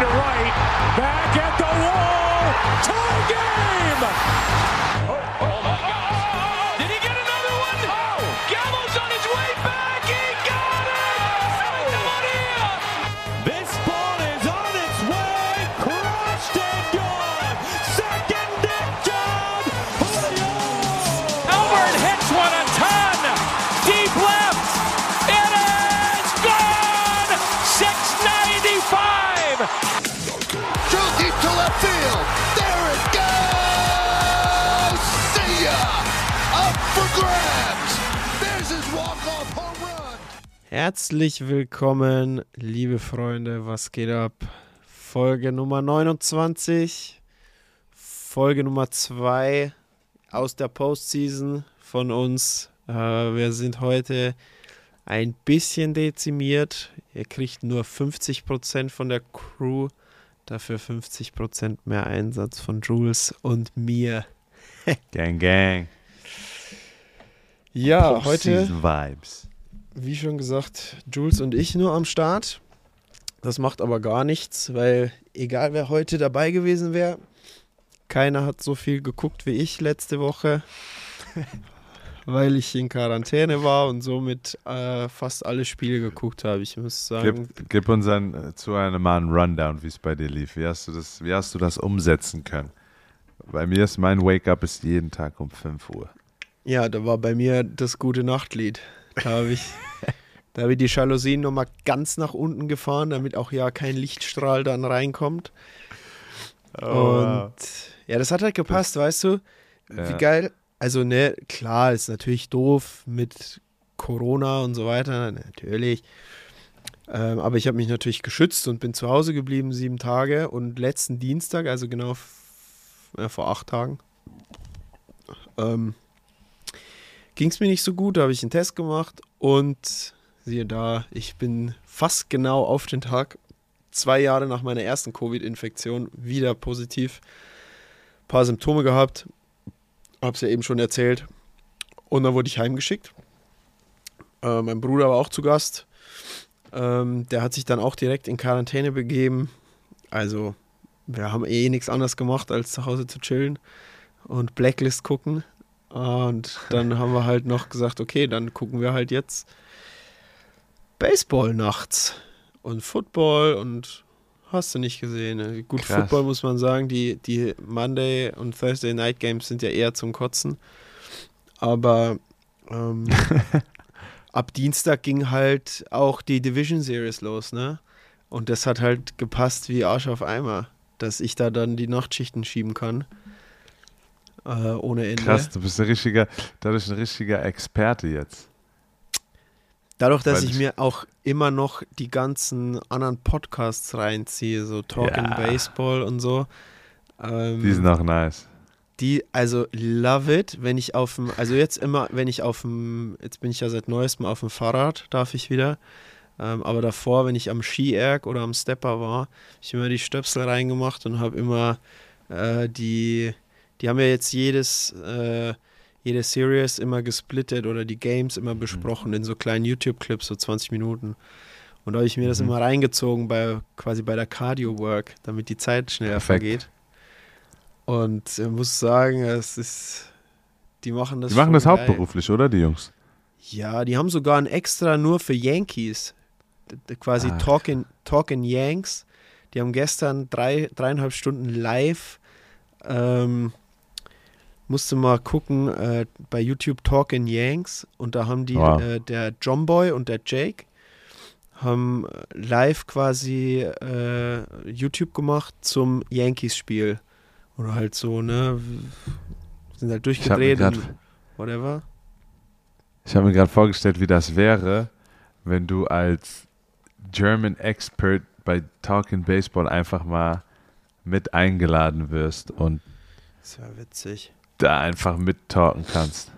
to right. Back at the wall. Tie game. Oh, Herzlich willkommen, liebe Freunde, was geht ab? Folge Nummer 29, Folge Nummer 2 aus der Postseason von uns. Äh, wir sind heute ein bisschen dezimiert. Ihr kriegt nur 50% von der Crew, dafür 50% mehr Einsatz von Jules und mir. Gang, gang. Ja, heute Vibes. Wie schon gesagt, Jules und ich nur am Start. Das macht aber gar nichts, weil egal wer heute dabei gewesen wäre, keiner hat so viel geguckt wie ich letzte Woche, weil ich in Quarantäne war und somit äh, fast alle Spiele geguckt habe. Ich muss sagen, Gib, gib uns ein, zu einem Mal einen Rundown, wie es bei dir lief. Wie hast, du das, wie hast du das umsetzen können? Bei mir ist mein Wake-up ist jeden Tag um 5 Uhr. ja, da war bei mir das gute Nachtlied. Da habe ich, da habe ich die Jalousien nochmal ganz nach unten gefahren, damit auch ja kein Lichtstrahl dann reinkommt. Oh, Und ja, das hat halt gepasst, weißt du? Wie Ja. geil. Also, ne, klar, ist natürlich doof mit Corona und so weiter, natürlich. Ähm, aber ich habe mich natürlich geschützt und bin zu Hause geblieben, sieben Tage. Und letzten Dienstag, also genau äh, vor acht Tagen, ähm, ging es mir nicht so gut. Da habe ich einen Test gemacht und siehe da, ich bin fast genau auf den Tag, zwei Jahre nach meiner ersten Covid-Infektion, wieder positiv. Ein paar Symptome gehabt, hab's ja eben schon erzählt. Und dann wurde ich heimgeschickt. Äh, mein Bruder war auch zu Gast. Ähm, der hat sich dann auch direkt in Quarantäne begeben. Also, wir haben eh nichts anderes gemacht, als zu Hause zu chillen und Blacklist gucken. Und dann haben wir halt noch gesagt, okay, dann gucken wir halt jetzt Baseball nachts und Football und hast du nicht gesehen. ne? Gut, Krass. Football muss man sagen, die, die Monday und Thursday Night Games sind ja eher zum Kotzen. Aber ähm, ab Dienstag ging halt auch die Division Series los, ne? Und das hat halt gepasst wie Arsch auf Eimer, dass ich da dann die Nachtschichten schieben kann. Äh, ohne Ende. Krass, du bist ein richtiger, dadurch ein richtiger Experte jetzt. Dadurch, dass ich ich- mir auch immer noch die ganzen anderen Podcasts reinziehe, so Talking Ja. Baseball und so. Ähm, Die sind auch nice. die, also love it, wenn ich auf dem, also jetzt immer, wenn ich auf dem, jetzt bin ich ja seit neuestem auf dem Fahrrad, darf ich wieder. Ähm, aber davor, wenn ich am Ski-Erg oder am Stepper war, habe ich immer die Stöpsel reingemacht und habe immer äh, die, die haben ja jetzt jedes, äh, jede Series immer gesplittet oder die Games immer besprochen in so kleinen YouTube-Clips, so 20 Minuten. Und da habe ich mir das Mhm. immer reingezogen bei quasi bei der Cardio-Work, damit die Zeit schneller Perfekt. vergeht. Und ich muss sagen, es ist, die machen das Die machen das geil. hauptberuflich, oder, die Jungs? Ja, die haben sogar ein extra nur für Yankees. Quasi Ach. Talkin', Talkin' Yanks. Die haben gestern drei, dreieinhalb Stunden live. Ähm, musste mal gucken äh, bei YouTube Talkin' Yanks. Und da haben die, Wow. äh, der John Boy und der Jake, haben äh, live quasi äh, YouTube gemacht zum Yankees-Spiel. Oder halt so, ne? Sind halt durchgedreht gerade und whatever. Ich habe mir gerade vorgestellt, wie das wäre, wenn du als German Expert bei Talking Baseball einfach mal mit eingeladen wirst und Das wäre witzig. Da einfach mittalken kannst.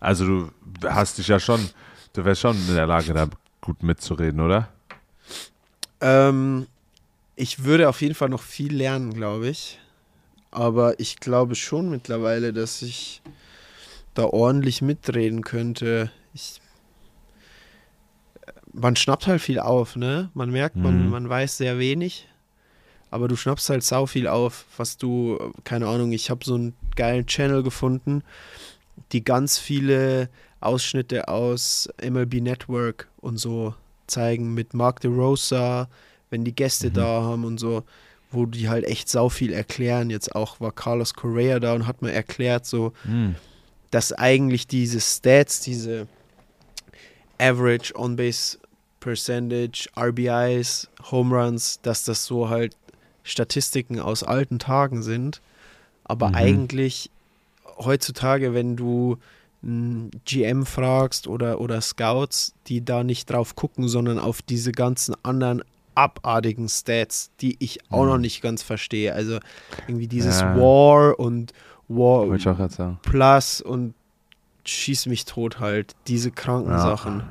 Also du hast dich ja schon, du wärst schon in der Lage, da gut mitzureden, oder? Ähm, ich würde auf jeden Fall noch viel lernen, glaube ich. Aber ich glaube schon mittlerweile, dass ich da ordentlich mitreden könnte. Ich, man schnappt halt viel auf, ne? Man merkt, man, Mhm. man weiß sehr wenig. Aber du schnappst halt sau viel auf, was du, keine Ahnung, ich habe so einen geilen Channel gefunden, die ganz viele Ausschnitte aus MLB Network und so zeigen mit Mark DeRosa, wenn die Gäste Mhm. da haben und so, wo die halt echt sau viel erklären. Jetzt auch war Carlos Correa da und hat mir erklärt, so, Hm. dass eigentlich diese Stats, diese Average On-Base Percentage, RBIs, Home Runs, dass das so halt Statistiken aus alten Tagen sind. Aber Mhm. eigentlich heutzutage, wenn du GM fragst oder, oder Scouts, die da nicht drauf gucken, sondern auf diese ganzen anderen abartigen Stats, die ich auch Mhm. noch nicht ganz verstehe. Also irgendwie dieses Ja. War und War. Plus und schieß mich tot halt. Diese kranken Ja. Sachen.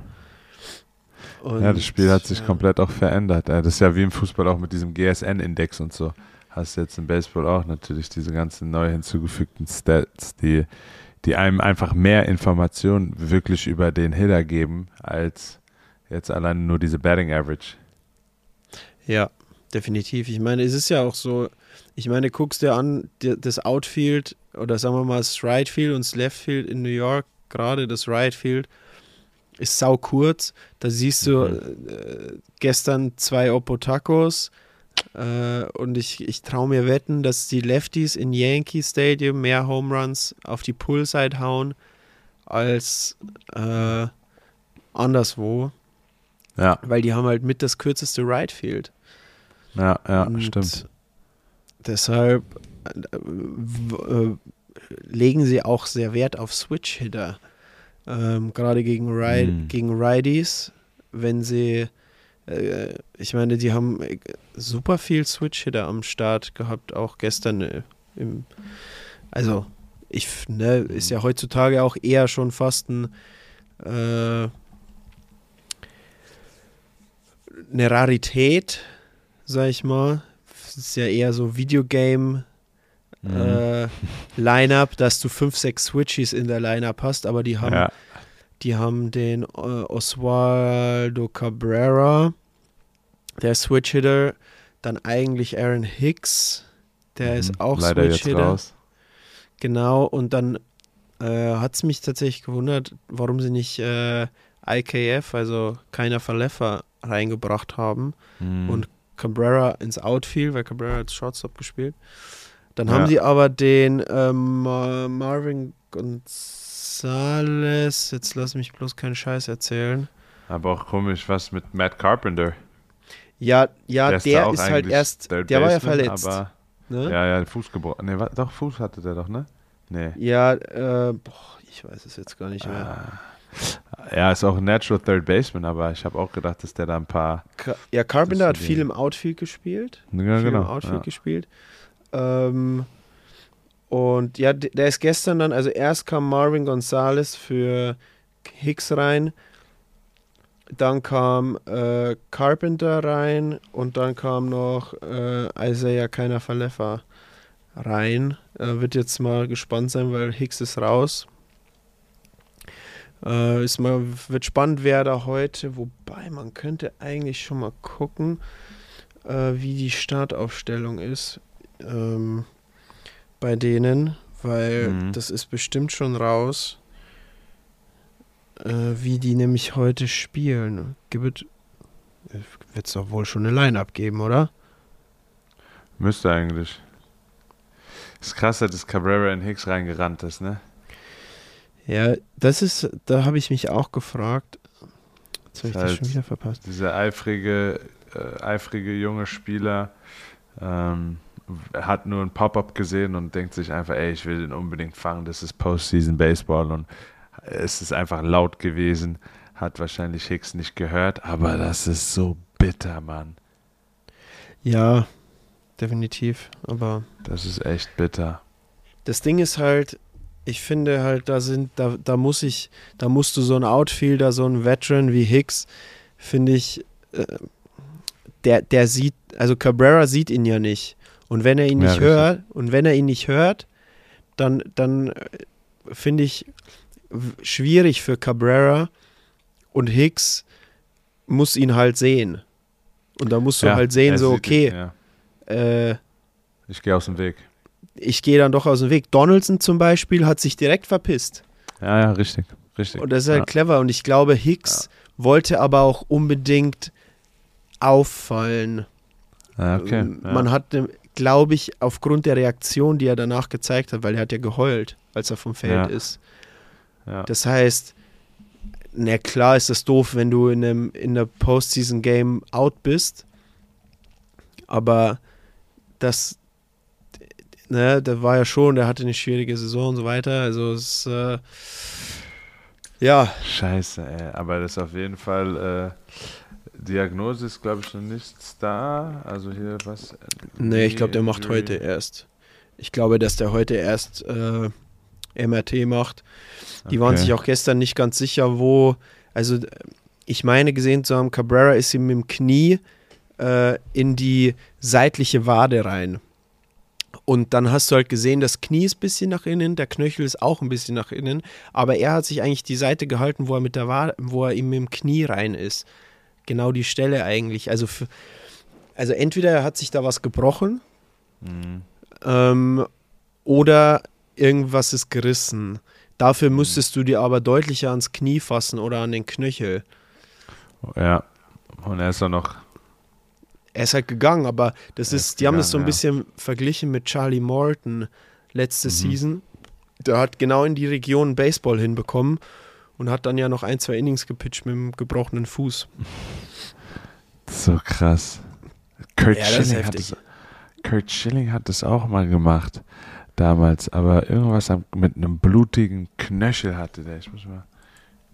Und, Ja, das Spiel hat sich ja. komplett auch verändert. Das ist ja wie im Fußball auch mit diesem GSN-Index und so. Hast du jetzt im Baseball auch natürlich diese ganzen neu hinzugefügten Stats, die, die einem einfach mehr Informationen wirklich über den Hitter geben, als jetzt allein nur diese Batting Average. Ja, definitiv. Ich meine, es ist ja auch so, ich meine, guckst dir an, das Outfield oder sagen wir mal das Right Field und das Left Field in New York, gerade das Right Field, ist sau kurz. Da siehst du Mhm. äh, gestern zwei Opotacos äh, und ich, ich traue mir wetten, dass die Lefties in Yankee Stadium mehr Home Runs auf die Pullside hauen als äh, anderswo, Ja, weil die haben halt mit das kürzeste Right Field. ja, ja, Und stimmt. Deshalb äh, äh, legen sie auch sehr Wert auf Switch-Hitter. Ähm, Gerade gegen, Ri Mhm. gegen Righties, wenn sie, äh, ich meine, die haben äh, super viel Switch-Hitter am Start gehabt, auch gestern äh, im, also ich, ne, ist ja heutzutage auch eher schon fast ein, äh, eine Rarität, sag ich mal. Es ist ja eher so Videogame Mhm. äh, Line-Up, dass du fünf, sechs Switchies in der Line-Up hast, aber die haben, ja, die haben den äh, Oswaldo Cabrera, der Switch-Hitter, dann eigentlich Aaron Hicks, der Mhm. ist auch Switch-Hitter. Genau, und dann äh, hat es mich tatsächlich gewundert, warum sie nicht äh, IKF, also keiner Verleffer, reingebracht haben Mhm. und Cabrera ins Outfield, weil Cabrera als Shortstop gespielt. Dann Ja. haben sie aber den ähm, Ma- Marvin Gonzalez, jetzt lass mich bloß keinen Scheiß erzählen. Aber auch komisch, was mit Matt Carpenter. Ja, ja, Der der, ist halt erst, Third der war ja verletzt. Aber, ne? ja, ja, Fuß gebrochen. Nee, doch, Fuß hatte der doch, ne? Nee. Ja, äh, boah, ich weiß es jetzt gar nicht mehr. Ah. Ja, ist auch ein Natural Third Baseman, aber ich habe auch gedacht, dass der da ein paar. Ka ja, Carpenter hat viel im Outfield gespielt. Ja, viel genau. im Outfield Ja. gespielt. Ähm, und ja, der ist gestern dann, also erst kam Marvin Gonzalez für Hicks rein, dann kam äh, Carpenter rein und dann kam noch äh, Isaiah Keiner Verleffer rein. Äh, wird jetzt mal gespannt sein, weil Hicks ist raus. Äh, ist mal, wird spannend, wer da heute, wobei man könnte eigentlich schon mal gucken, äh, wie die Startaufstellung ist ähm, bei denen, weil Mhm. das ist bestimmt schon raus, äh, wie die nämlich heute spielen. Gibt wird es doch wohl schon eine Line-Up geben, oder? Müsste eigentlich. Ist krass, dass Cabrera in Hicks reingerannt ist, ne? Ja, das ist, da habe ich mich auch gefragt. Jetzt habe ich das halt- schon wieder verpasst. Dieser eifrige, äh, eifrige junge Spieler ähm, hat nur ein Pop-up gesehen und denkt sich einfach, ey, ich will den unbedingt fangen. Das ist Postseason Baseball und es ist einfach laut gewesen. Hat wahrscheinlich Hicks nicht gehört, aber das ist so bitter, Mann. Ja, definitiv. Aber Das ist echt bitter. das Ding ist halt, ich finde halt, da sind, da, da muss ich, da musst du so ein Outfielder, so ein Veteran wie Hicks, finde ich, äh, der, der sieht, also Cabrera sieht ihn ja nicht. Und wenn er ihn Ja, nicht richtig. hört, und wenn er ihn nicht hört, dann, dann äh, finde ich schwierig für Cabrera und Hicks muss ihn halt sehen. Und da musst du Ja, halt sehen, so, okay, ihn, ja. äh, Ich gehe aus dem Weg. ich gehe dann doch aus dem Weg. Donaldson zum Beispiel hat sich direkt verpisst. Ja, ja, richtig. Richtig. Und das ist halt ja. clever. Und ich glaube, Hicks wollte aber auch unbedingt auffallen. Ja, okay. Ähm, ja. Man hat, glaube ich, aufgrund der Reaktion, die er danach gezeigt hat, weil er hat ja geheult, als er vom Feld Ja. ist. ja. Das heißt, na klar ist das doof, wenn du in einem in der Postseason Game out bist, aber das ne, da war ja schon, der hatte eine schwierige Saison und so weiter, also es äh, ja, Scheiße, ey. Aber das ist auf jeden Fall. Äh, Diagnose ist, glaube ich, noch nichts da. Also hier was. nee, ich glaube, der macht heute erst. Ich glaube, dass der heute erst äh, MRT macht. Die waren Okay. sich auch gestern nicht ganz sicher, wo. Also, ich meine, gesehen zu haben, Cabrera ist ihm mit dem Knie äh, in die seitliche Wade rein. Und dann hast du halt gesehen, das Knie ist ein bisschen nach innen, der Knöchel ist auch ein bisschen nach innen, aber er hat sich eigentlich die Seite gehalten, wo er mit der Wade, wo er ihm mit dem Knie rein ist. Genau die Stelle eigentlich. Also, für, also entweder er hat sich da was gebrochen Mhm. ähm, oder irgendwas ist gerissen. Dafür müsstest du dir aber deutlicher ans Knie fassen oder an den Knöchel. Ja. Und er ist auch noch. Er ist halt gegangen, aber das ist, ist die haben das so ein gegangen, bisschen verglichen mit Charlie Morton letzte Mhm. Season. Der hat genau in die Region Baseball hinbekommen und hat dann ja noch ein, zwei Innings gepitcht mit dem gebrochenen Fuß. So krass. Kurt, Ja, Schilling hat das, Kurt Schilling hat das auch mal gemacht. Damals. Aber irgendwas mit einem blutigen Knöchel hatte der. Ich muss mal.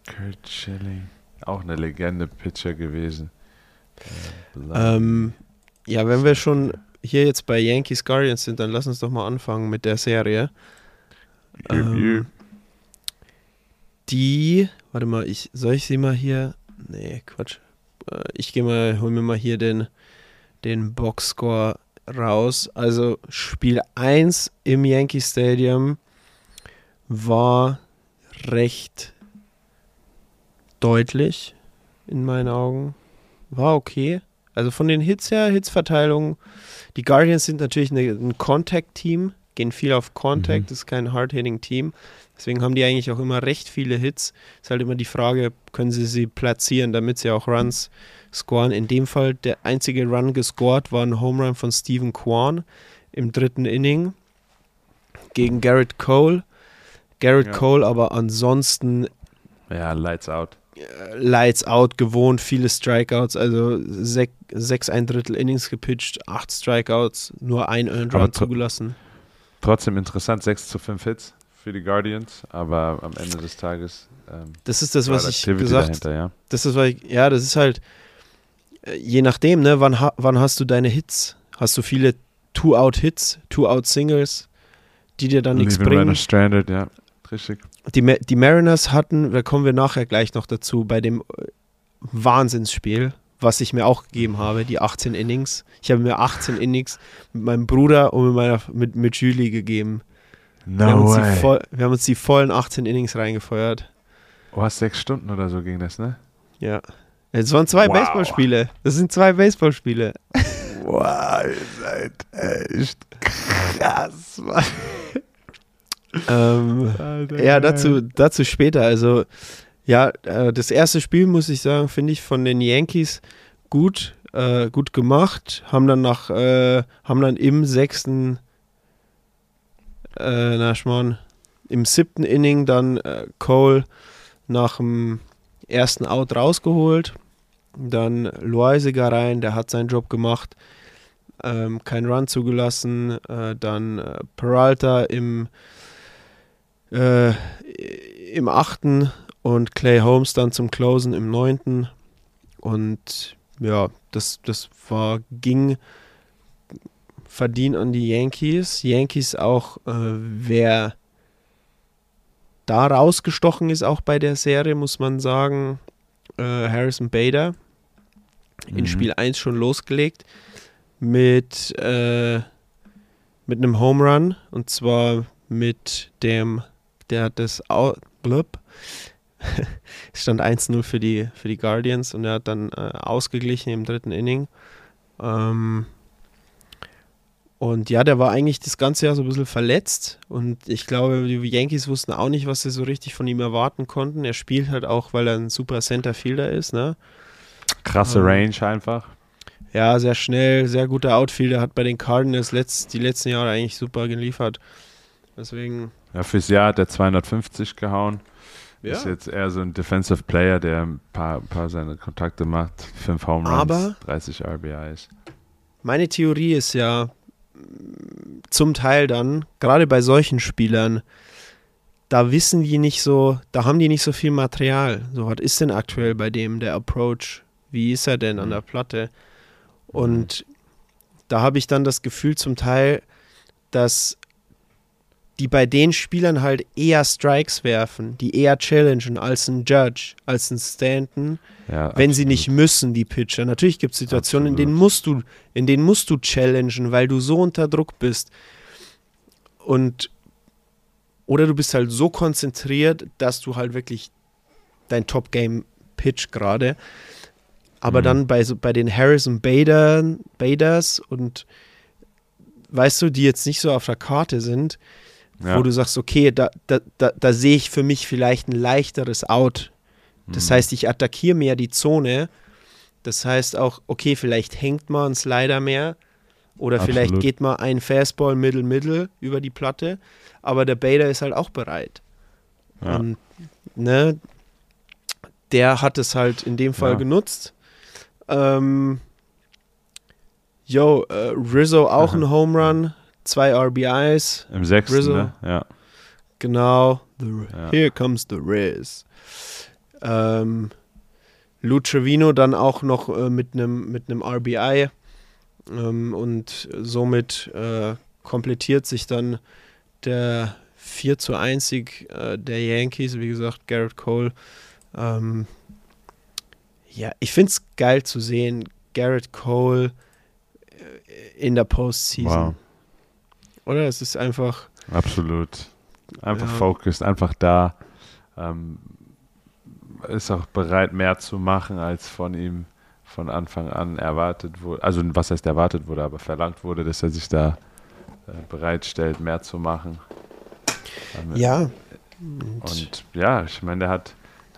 Kurt Schilling. Auch eine Legende Pitcher gewesen. Äh, Ähm, ja, wenn wir schon hier jetzt bei Yankees Guardians sind, dann lass uns doch mal anfangen mit der Serie. Ähm, die, warte mal, ich, soll ich sie mal hier? Nee, Quatsch. Äh, Ich gehe mal, hol mir mal hier den, den Boxscore raus. Also Spiel 1 im Yankee Stadium war recht deutlich in meinen Augen. War okay. Also von den Hits her, Hitsverteilung. Die Guardians sind natürlich eine, ein Contact-Team, gehen viel auf Contact, Mhm. ist kein Hard-Hitting-Team. Deswegen haben die eigentlich auch immer recht viele Hits. Ist halt immer die Frage, können sie sie platzieren, damit sie auch Runs scoren. In dem Fall der einzige Run gescored war ein Home Run von Stephen Kwan im dritten Inning gegen Garrett Cole. Garrett Ja. Cole aber ansonsten Ja, Lights Out. Lights out gewohnt, viele Strikeouts, also sech, sechs ein Drittel Innings gepitcht, acht Strikeouts, nur ein Earned Run zugelassen. Trotzdem interessant, 6 zu 5 Hits für die Guardians, aber am Ende des Tages ähm, Das ist das, was war ich gesagt dahinter, ja. Das ist, was ich, ja, das ist halt, äh, je nachdem, ne, wann, ha, wann hast du deine Hits? Hast du viele Two-Out-Hits, Two-Out-Singles, die dir dann nichts bringen? stranded, ja. Richtig. Die, die Mariners hatten, da kommen wir nachher gleich noch dazu, bei dem äh, Wahnsinnsspiel, was ich mir auch gegeben habe, die 18 Innings. Ich habe mir 18 Innings mit meinem Bruder und mit, meiner, mit, mit Julie gegeben. Wir, haben No uns die way. voll, wir haben uns die vollen 18 Innings reingefeuert. Du hast sechs Stunden oder so ging das, ne? Ja. Es waren zwei Wow. Baseballspiele. Das sind zwei Baseballspiele. Wow, ihr seid echt krass, Mann. ähm, Alter, ja, dazu, dazu später. Also, ja, äh, das erste Spiel, muss ich sagen, finde ich von den Yankees gut, äh, gut gemacht. Haben dann nach, äh, haben dann im sechsten, äh, na schmarrn, im siebten Inning dann äh, Cole nach dem ersten Out rausgeholt. Dann Loisiger rein, der hat seinen Job gemacht. Ähm, kein Run zugelassen. Äh, dann äh, Peralta im äh, im achten und Clay Holmes dann zum Closen im neunten. Und ja, das, das war, ging verdient an die Yankees. Yankees auch, äh, wer da rausgestochen ist, auch bei der Serie, muss man sagen, äh, Harrison Bader in Mhm. Spiel 1 schon losgelegt mit, äh, mit einem Home Run und zwar mit dem, der hat das Au blub, es stand 1-0 für die, für die Guardians und er hat dann äh, ausgeglichen im dritten Inning. Ähm, Und ja, der war eigentlich das ganze Jahr so ein bisschen verletzt. Und ich glaube, die Yankees wussten auch nicht, was sie so richtig von ihm erwarten konnten. Er spielt halt auch, weil er ein super Center-Fielder ist. Ne? Krasse Ähm, Range einfach. Ja, sehr schnell, sehr guter Outfielder. Hat bei den Cardinals letzt, die letzten Jahre eigentlich super geliefert. Deswegen, Ja, fürs Jahr hat er 250 gehauen. ja. Ist jetzt eher so ein Defensive Player, der ein paar, paar seine Kontakte macht. Fünf Home Runs, Aber- 30 RBIs. Meine Theorie ist ja zum Teil dann, gerade bei solchen Spielern, da wissen die nicht so, da haben die nicht so viel Material. So, was ist denn aktuell bei dem der Approach? Wie ist er denn an der Platte? Und da habe ich dann das Gefühl zum Teil, dass die bei den Spielern halt eher Strikes werfen, die eher challengen als ein Judge, als ein Stanton Ja, wenn sie absolut. nicht müssen, die Pitcher. Natürlich gibt es Situationen, in denen Absolut. musst du, in denen musst du challengen, weil du so unter Druck bist. Und oder du bist halt so konzentriert, dass du halt wirklich dein Top-Game pitch gerade. Aber Mhm. dann bei, so, bei den Harrison Bader, Baders und weißt du, die jetzt nicht so auf der Karte sind, Ja. wo du sagst, okay, da, da, da, da sehe ich für mich vielleicht ein leichteres Out. Das Mhm. heißt, ich attackiere mehr die Zone. Das heißt auch, okay, vielleicht hängt mal ein Slider mehr oder vielleicht Absolut. geht mal ein Fastball Middle Middle über die Platte, aber der Bader ist halt auch bereit. Ja. Und ne, der hat es halt in dem Fall Ja. genutzt. Ähm, yo, äh, Rizzo auch Aha. ein Home Run, zwei RBIs. Im sechsten, Rizzo. ne? Ja. Genau. The, Ja. Here comes the Riz. Ähm, Lou Trevino dann auch noch äh, mit einem mit einem RBI ähm, und somit äh, komplettiert sich dann der 4 zu 1 Sieg äh, der Yankees, wie gesagt, Garrett Cole. Ähm, ja, ich finde es geil zu sehen, Garrett Cole äh, in der Postseason. Wow. Oder? Es ist einfach, Absolut. Einfach Ja. focused, einfach da. Ähm, ist auch bereit, mehr zu machen, als von ihm von Anfang an erwartet wurde. Also, was heißt erwartet wurde, aber verlangt wurde, dass er sich da äh, bereitstellt, mehr zu machen. Ähm, ja. Und ja, ich meine, der hat,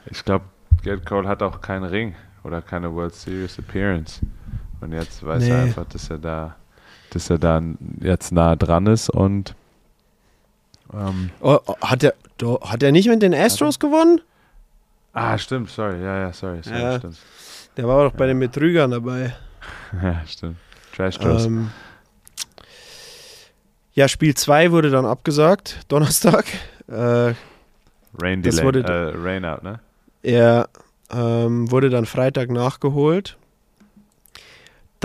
ich glaube, Garrett Cole hat auch keinen Ring oder keine World Series Appearance. Und jetzt weiß er Nee. einfach, dass er da, dass er da jetzt nah dran ist und ähm, Oh, oh, hat er hat er nicht mit den Astros gewonnen? Ah, stimmt, sorry, ja, ja, sorry, sorry, Ja. stimmt. Der war doch bei den Betrügern dabei. Ja, stimmt. Trash Throws. Ähm, ja, Spiel 2 wurde dann abgesagt, Donnerstag. Äh, Rain Delay, wurde- äh, Rain Out, ne? er ähm, wurde dann Freitag nachgeholt.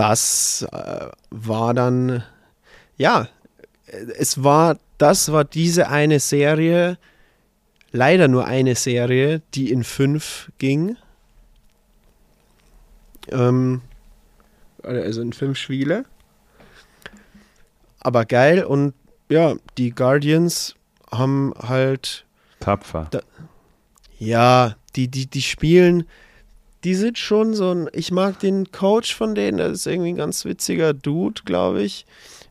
Das äh, war dann, ja, es war, das war diese eine Serie, leider nur eine Serie, die in fünf ging. Ähm, also in fünf Spiele. Aber geil und ja, die Guardians haben halt Tapfer. Da- ja, die, die, die spielen, die sind schon so ein, ich mag den Coach von denen, das ist irgendwie ein ganz witziger Dude, glaube ich.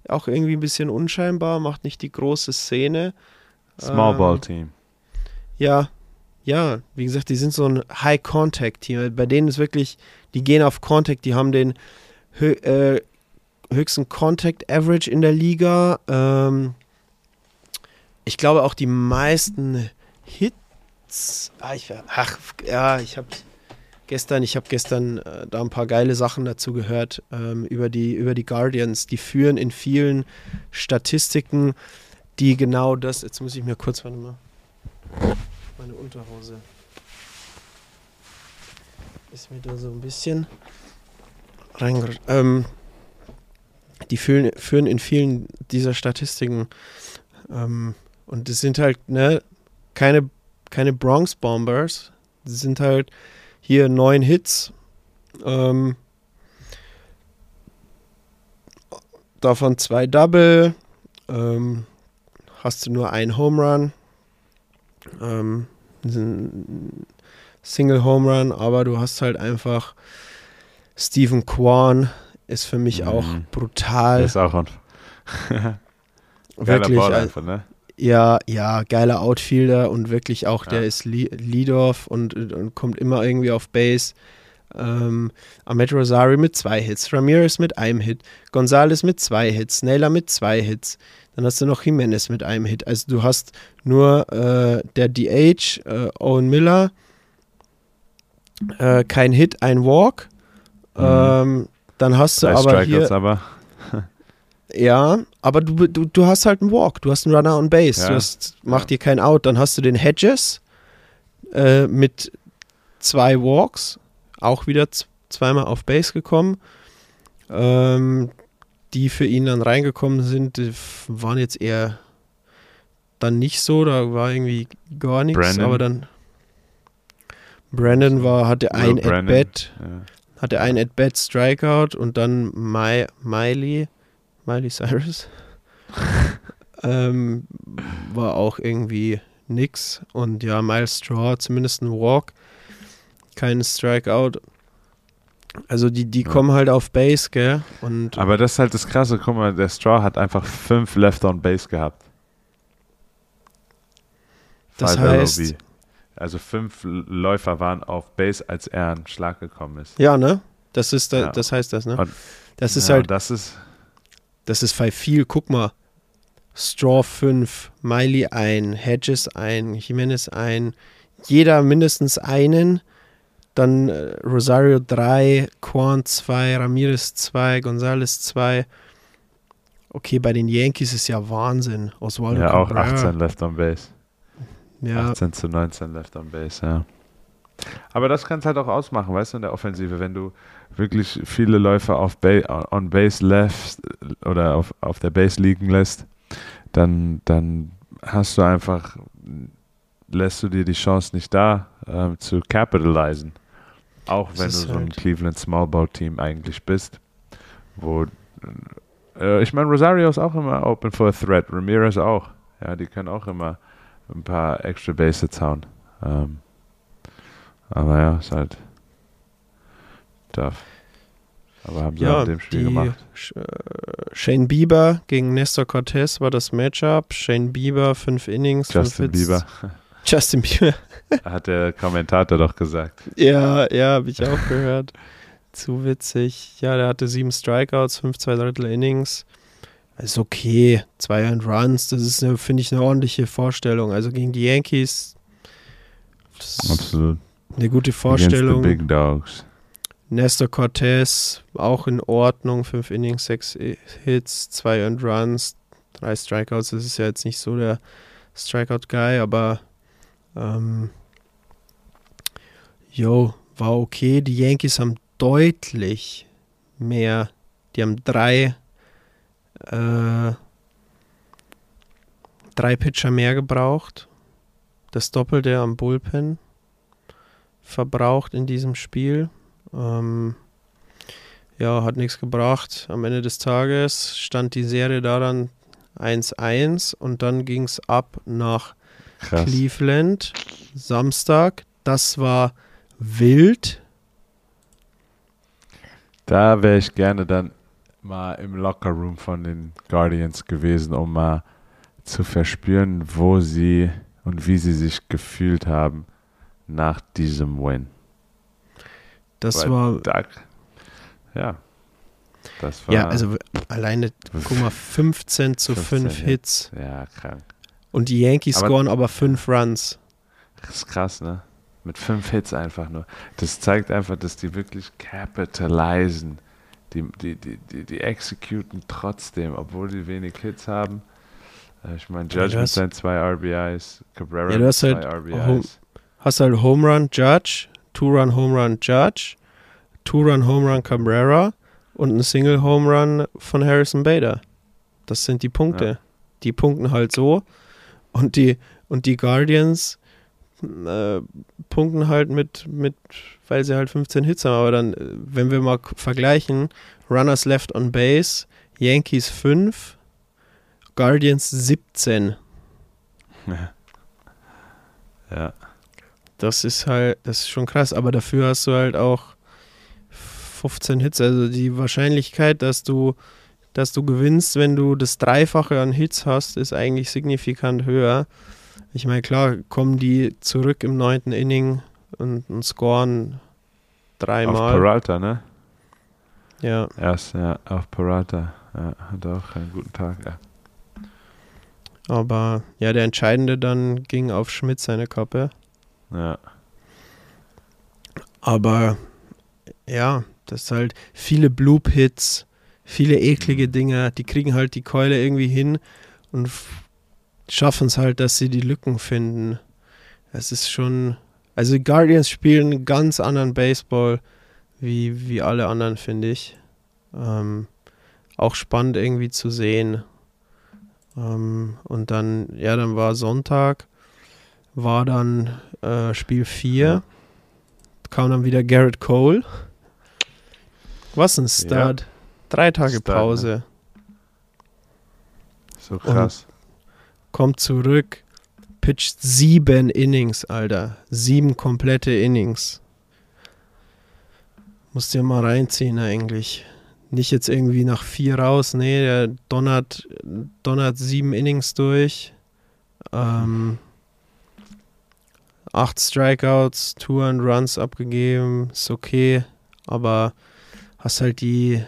Auch irgendwie ein bisschen unscheinbar, macht nicht die große Szene. Small ähm, Ball Team. Ja, ja, wie gesagt, die sind so ein High-Contact-Team. Bei denen ist wirklich, die gehen auf Contact, die haben den hö äh, höchsten Contact-Average in der Liga. Ähm, ich glaube auch die meisten Hits. Ah, ich, ach, ja, ich habe gestern, ich habe gestern äh, da ein paar geile Sachen dazu gehört ähm, über, die, über die Guardians. Die führen in vielen Statistiken, die genau das. Jetzt muss ich mir kurz, warte mal. Meine Unterhose. Ist mir da so ein bisschen reingerutscht. Ähm, die führen, führen in vielen dieser Statistiken. Ähm, und das sind halt, ne, keine, keine Bronx Bombers. Das sind halt hier neun Hits. Ähm, davon zwei Double. Ähm, hast du nur einen Home Run. Ähm, ein Single Home Run, aber du hast halt einfach Stephen Kwan ist für mich Mhm. auch Der brutal. ist auch Geiler wirklich, Ball äh, einfach, ne? Ja, ja, geiler Outfielder und wirklich auch, der Ja. ist Le Lead-Off und, und kommt immer irgendwie auf Base. Ähm, Ahmed Rosari mit zwei Hits, Ramirez mit einem Hit, Gonzalez mit zwei Hits, Naylor mit zwei Hits. Dann hast du noch Jimenez mit einem Hit. Also du hast nur äh, der DH, äh, Owen Miller, äh, kein Hit, ein Walk. Mhm. Ähm, dann hast du Drei aber hier, Strikeouts aber. ja, aber du, du, du hast halt einen Walk, du hast einen Runner on Base, Ja. du hast, mach Ja. dir kein Out. Dann hast du den Hedges äh, mit zwei Walks, auch wieder zweimal auf Base gekommen. Ähm, die für ihn dann reingekommen sind, waren jetzt eher dann nicht so, da war irgendwie gar nichts, Brandon. aber dann Brandon war, hatte ein At-Bat, Ja. hatte ein At-Bat Strikeout und dann My, Miley, Miley Cyrus, ähm, war auch irgendwie nix. Und ja, Miles Straw, zumindest ein Walk, kein Strikeout. Also die, die Ja. kommen halt auf Base, gell? Und Aber das ist halt das Krasse. Guck mal, der Straw hat einfach fünf Left on Base gehabt. Das Five heißt-. Also fünf Läufer waren auf Base, als er an Schlag gekommen ist. ja, ne? Das ist da, Ja. das heißt das, ne? Und- Das ist ja, halt, Das ist. Das ist bei viel. Guck mal. Straw 5, Miley ein, Hedges ein, Jimenez ein, jeder mindestens einen. Dann äh, Rosario 3, Quan 2, Ramirez 2, Gonzalez 2. Okay, bei den Yankees ist ja Wahnsinn. Oswaldo Ja, auch Cabrera. 18 Left on Base. Ja, 18 zu 19 Left on Base, ja. Aber das kann es halt auch ausmachen, weißt du, in der Offensive, wenn du wirklich viele Läufer auf ba on Base left oder auf, auf der Base liegen lässt, dann, dann hast du einfach, lässt du dir die Chance nicht da, ähm, zu capitalisen. Auch wenn du so ein halt- Cleveland Small Ball Team eigentlich bist, wo äh, ich meine, Rosario ist auch immer open for a threat, Ramirez auch. Ja, die können auch immer ein paar extra Bases hauen. Ähm, aber ja, ist halt tough. Aber haben sie ja in dem Spiel die, gemacht. Äh, Shane Bieber gegen Nestor Cortez war das Matchup. Shane Bieber, 5 Innings, fünf Justin Hits. Bieber, Justin Bieber. hat der Kommentator doch gesagt. Ja, ja, habe ich auch gehört. Zu witzig. Ja, der hatte sieben Strikeouts, fünf zwei Drittel Innings. Ist okay. Zwei Earned Runs, das ist, finde ich, eine ordentliche Vorstellung. Also gegen die Yankees, das ist Absolut. eine gute Against the Vorstellung. Big Dogs. Nestor Cortez, auch in Ordnung. Fünf Innings, sechs I- Hits, zwei Earned Runs, drei Strikeouts. Das ist ja jetzt nicht so der Strikeout-Guy, aber ähm, yo, war okay. Die Yankees haben deutlich mehr. Die haben drei äh, drei Pitcher mehr gebraucht. Das Doppelte am Bullpen verbraucht in diesem Spiel. Ähm, ja, hat nichts gebracht. Am Ende des Tages stand die Serie da dann 1-1 und dann ging es ab nach Krass. Cleveland. Samstag. Das war wild. Da wäre ich gerne dann mal im Lockerroom von den Guardians gewesen, um mal zu verspüren, wo sie und wie sie sich gefühlt haben nach diesem Win. Das Weil war, Da, ja. Das war. ja, also alleine, guck mal, 15 zu 15, 5 ja. Hits. Ja, krank. Und die Yankees Aber- scoren aber 5 Runs. Das ist krass, ne? Mit fünf Hits einfach nur. Das zeigt einfach, dass die wirklich capitalisen. Die, die, die, die, die executen trotzdem, obwohl die wenig Hits haben. Äh, Ich meine, Ja, Judge du mit seinen zwei RBIs, Cabrera Ja, mit zwei halt RBIs. Hast halt Home Run Judge, Two-Run Home Run Judge, Two-Run Home Run Cabrera und ein Single Home Run von Harrison Bader. Das sind die Punkte. Ja. Die punkten halt so und die, und die Guardians äh, punkten halt mit, mit, weil sie halt 15 Hits haben. Aber dann, äh, wenn wir mal vergleichen, Runners left on base, Yankees 5, Guardians 17. Ja. Das ist halt, das ist schon krass, aber dafür hast du halt auch 15 Hits. Also die Wahrscheinlichkeit, dass du, dass du gewinnst, wenn du das Dreifache an Hits hast, ist eigentlich signifikant höher. Ich meine, klar, kommen die zurück im neunten Inning und, und scoren Auf dreimal. Peralta, ne? Ja, Erst, ja, auf Peralta. Ja, hat auch einen guten Tag. Ja. aber ja, der Entscheidende dann ging auf Schmidt seine Kappe. Ja. Aber ja, das ist halt viele Bloop-Hits, viele eklige Dinge, die kriegen halt die Keule irgendwie hin und schaffen es halt, dass sie die Lücken finden. Es ist schon. Also Guardians spielen einen ganz anderen Baseball wie, wie alle anderen, finde ich. Ähm, auch spannend irgendwie zu sehen. Ähm, und dann, ja, dann war Sonntag, war dann äh, Spiel 4. Ja. Kam dann wieder Garrett Cole. Was ein Start. Drei Tage Start, ne? Pause. So krass. Kommt zurück. Pitcht sieben Innings, Alter. Sieben komplette Innings. Musst dir mal reinziehen eigentlich. Nicht jetzt irgendwie nach vier raus. Nee, der donnert, donnert sieben Innings durch. Ähm, acht Strikeouts, two and Runs abgegeben. Ist okay. Aber hast halt die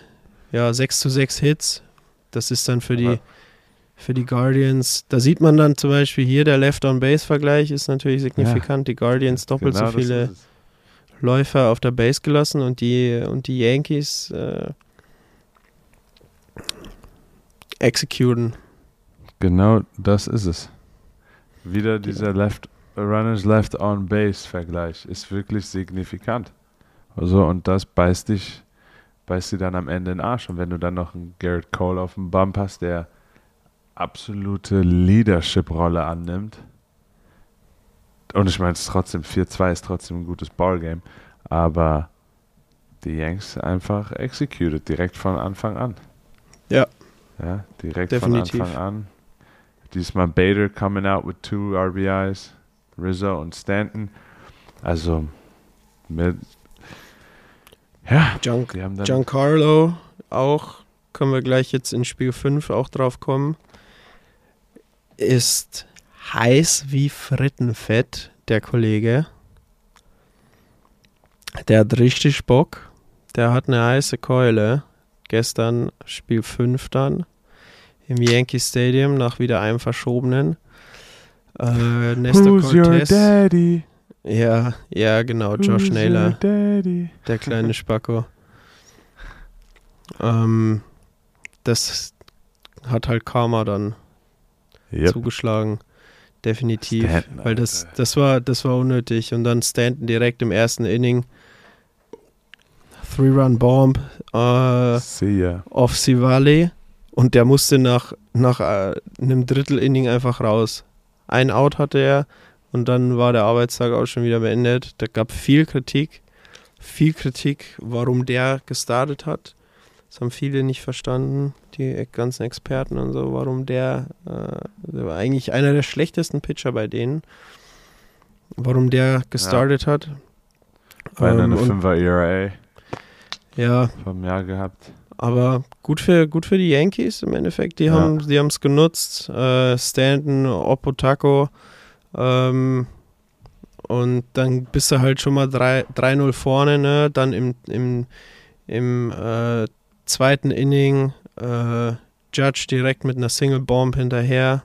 ja, 6 zu 6 Hits. Das ist dann für die, Ja. für die Guardians. Da sieht man dann zum Beispiel hier, der Left-on-Base-Vergleich ist natürlich signifikant. Die Guardians doppelt Genau so viele. Läufer auf der Base gelassen und die, und die Yankees äh, executen. Genau das ist es. Wieder dieser Left Runners Left on Base Vergleich ist wirklich signifikant. Also und das beißt dich, beißt dir dann am Ende in den Arsch. Und wenn du dann noch einen Garrett Cole auf dem Bump hast, der absolute Leadership-Rolle annimmt. Und ich meine, es ist trotzdem 4-2 ist trotzdem ein gutes Ballgame. Aber die Yanks einfach executed direkt von Anfang an. Ja. Ja, direkt Definitiv. von Anfang an. Diesmal Bader coming out with two RBIs, Rizzo und Stanton. Also, mit, ja, Gian, Giancarlo auch, können wir gleich jetzt in Spiel 5 auch drauf kommen, ist heiß wie Frittenfett, der Kollege. Der hat richtig Bock. Der hat eine heiße Keule. Gestern Spiel 5 dann im Yankee Stadium nach wieder einem verschobenen. Äh, Nestor Who's your Cortez. daddy? Ja, ja, genau, Josh Who's Naylor. your daddy? Der kleine Spacko. Ähm, das hat halt Karma dann Yep. zugeschlagen. Definitiv. Stanton, weil das, das war, das war unnötig. Und dann Stanton direkt im ersten Inning. Three-Run-Bomb äh, See ya. auf Sivale. Und der musste nach, nach äh, einem Drittel-Inning einfach raus. Ein Out hatte er und dann war der Arbeitstag auch schon wieder beendet. Da gab viel Kritik. Viel Kritik, warum der gestartet hat. Das haben viele nicht verstanden, die ganzen Experten und so, warum der, äh, der war eigentlich einer der schlechtesten Pitcher bei denen, warum der gestartet hat. Bei Ähm, einer und, 5er ERA ja, vom Jahr gehabt. Aber gut für, gut für die Yankees im Endeffekt. Die Ja. haben die es genutzt. Äh, Stanton, Opotako. Ähm, und dann bist du halt schon mal 3 3-0 vorne. Ne? Dann im, im, im äh, zweiten Inning äh, Judge direkt mit einer Single Bomb hinterher.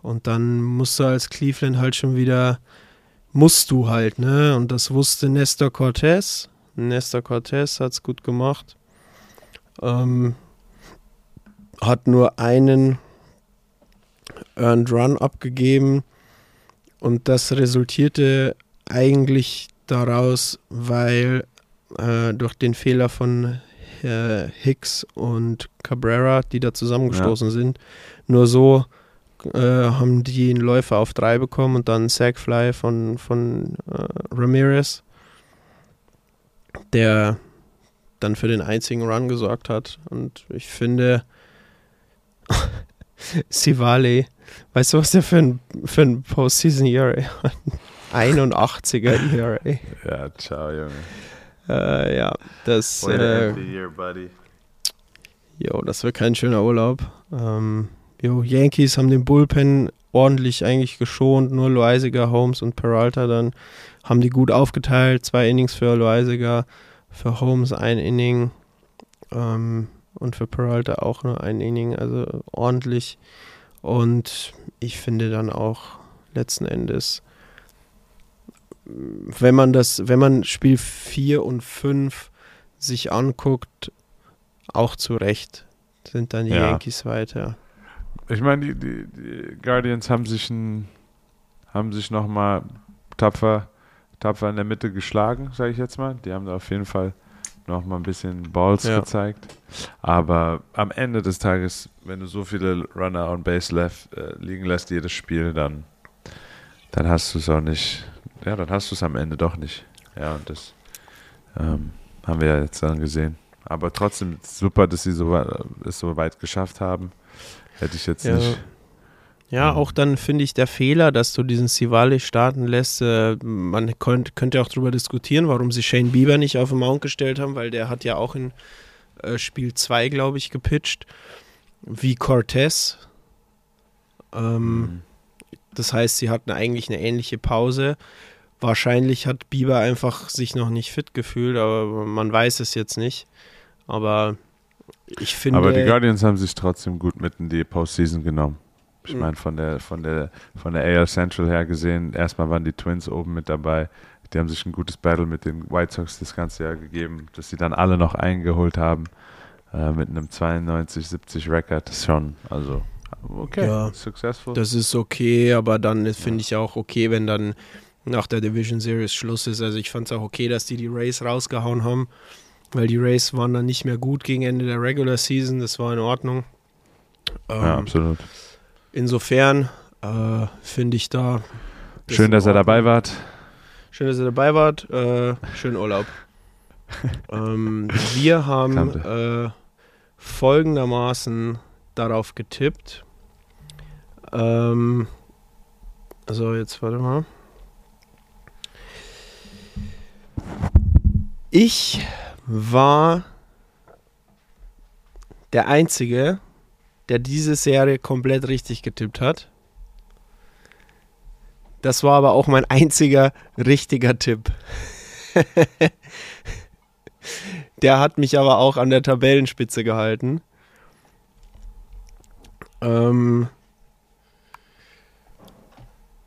Und dann musst du als Cleveland halt schon wieder, musst du halt, ne? Und das wusste Nestor Cortez. Nestor Cortez hat es gut gemacht. Ähm, hat nur einen Earned Run abgegeben und das resultierte eigentlich daraus, weil äh, durch den Fehler von äh, Hicks und Cabrera, die da zusammengestoßen sind, nur so äh, haben die einen Läufer auf drei bekommen und dann einen Sackfly von, von äh, Ramirez, der dann für den einzigen Run gesorgt hat. Und ich finde, Sivale, weißt du, was der für ein, für ein Postseason ERA hat? 81er ERA. Ja, ciao, Junge. Äh, ja, das, Way äh, year, buddy. Jo, das wird kein schöner Urlaub. Ähm, jo, Yankees haben den Bullpen ordentlich eigentlich geschont. Nur Loisiger, Holmes und Peralta dann haben die gut aufgeteilt. Zwei Innings für Loisiger, für Holmes ein Inning ähm, und für Peralta auch nur ein Inning. Also ordentlich. Und ich finde dann auch letzten Endes, wenn man das, wenn man Spiel 4 und 5 sich anguckt, auch zu Recht sind dann die Ja. Yankees weiter. Ich meine, die, die, die Guardians haben sich ein, haben sich nochmal tapfer, tapfer in der Mitte geschlagen, sage ich jetzt mal. Die haben da auf jeden Fall nochmal ein bisschen Balls Ja. gezeigt. Aber am Ende des Tages, wenn du so viele Runner on Base left, äh, liegen lässt, jedes Spiel, dann, dann hast du es auch nicht, ja, dann hast du es am Ende doch nicht. Ja, und das ähm, haben wir ja jetzt dann gesehen. Aber trotzdem super, dass sie so, es so weit geschafft haben. Hätte ich jetzt Ja. nicht. Ja, Mhm. auch dann finde ich der Fehler, dass du diesen Sivali starten lässt. Äh, man könnt, könnte auch darüber diskutieren, warum sie Shane Bieber nicht auf den Mount gestellt haben, weil der hat ja auch in äh, Spiel 2, glaube ich, gepitcht, wie Cortez. Ähm, Mhm. Das heißt, sie hatten eigentlich eine ähnliche Pause. Wahrscheinlich hat Bieber einfach sich noch nicht fit gefühlt, aber man weiß es jetzt nicht. Aber ich finde. Aber die Guardians haben sich trotzdem gut mit in die Postseason genommen. Ich Mhm. meine, von der, von, der, von der AL Central her gesehen, erstmal waren die Twins oben mit dabei. Die haben sich ein gutes Battle mit den White Sox das ganze Jahr gegeben, dass sie dann alle noch eingeholt haben äh, mit einem 92-70 Record. Das ist schon, also, okay, Ja. successful. Das ist okay, aber dann finde ich auch okay, wenn dann nach der Division Series Schluss ist. Also ich fand es auch okay, dass die die Rays rausgehauen haben, weil die Rays waren dann nicht mehr gut gegen Ende der Regular Season. Das war in Ordnung. Ähm, ja, absolut. Insofern äh, finde ich da. Schön, dass ihr dabei wart. Schön, dass ihr dabei wart. Äh, schönen Urlaub. ähm, wir haben äh, folgendermaßen darauf getippt. Ähm, also jetzt warte mal. Ich war der Einzige, der diese Serie komplett richtig getippt hat. Das war aber auch mein einziger richtiger Tipp. der hat mich aber auch an der Tabellenspitze gehalten. Ähm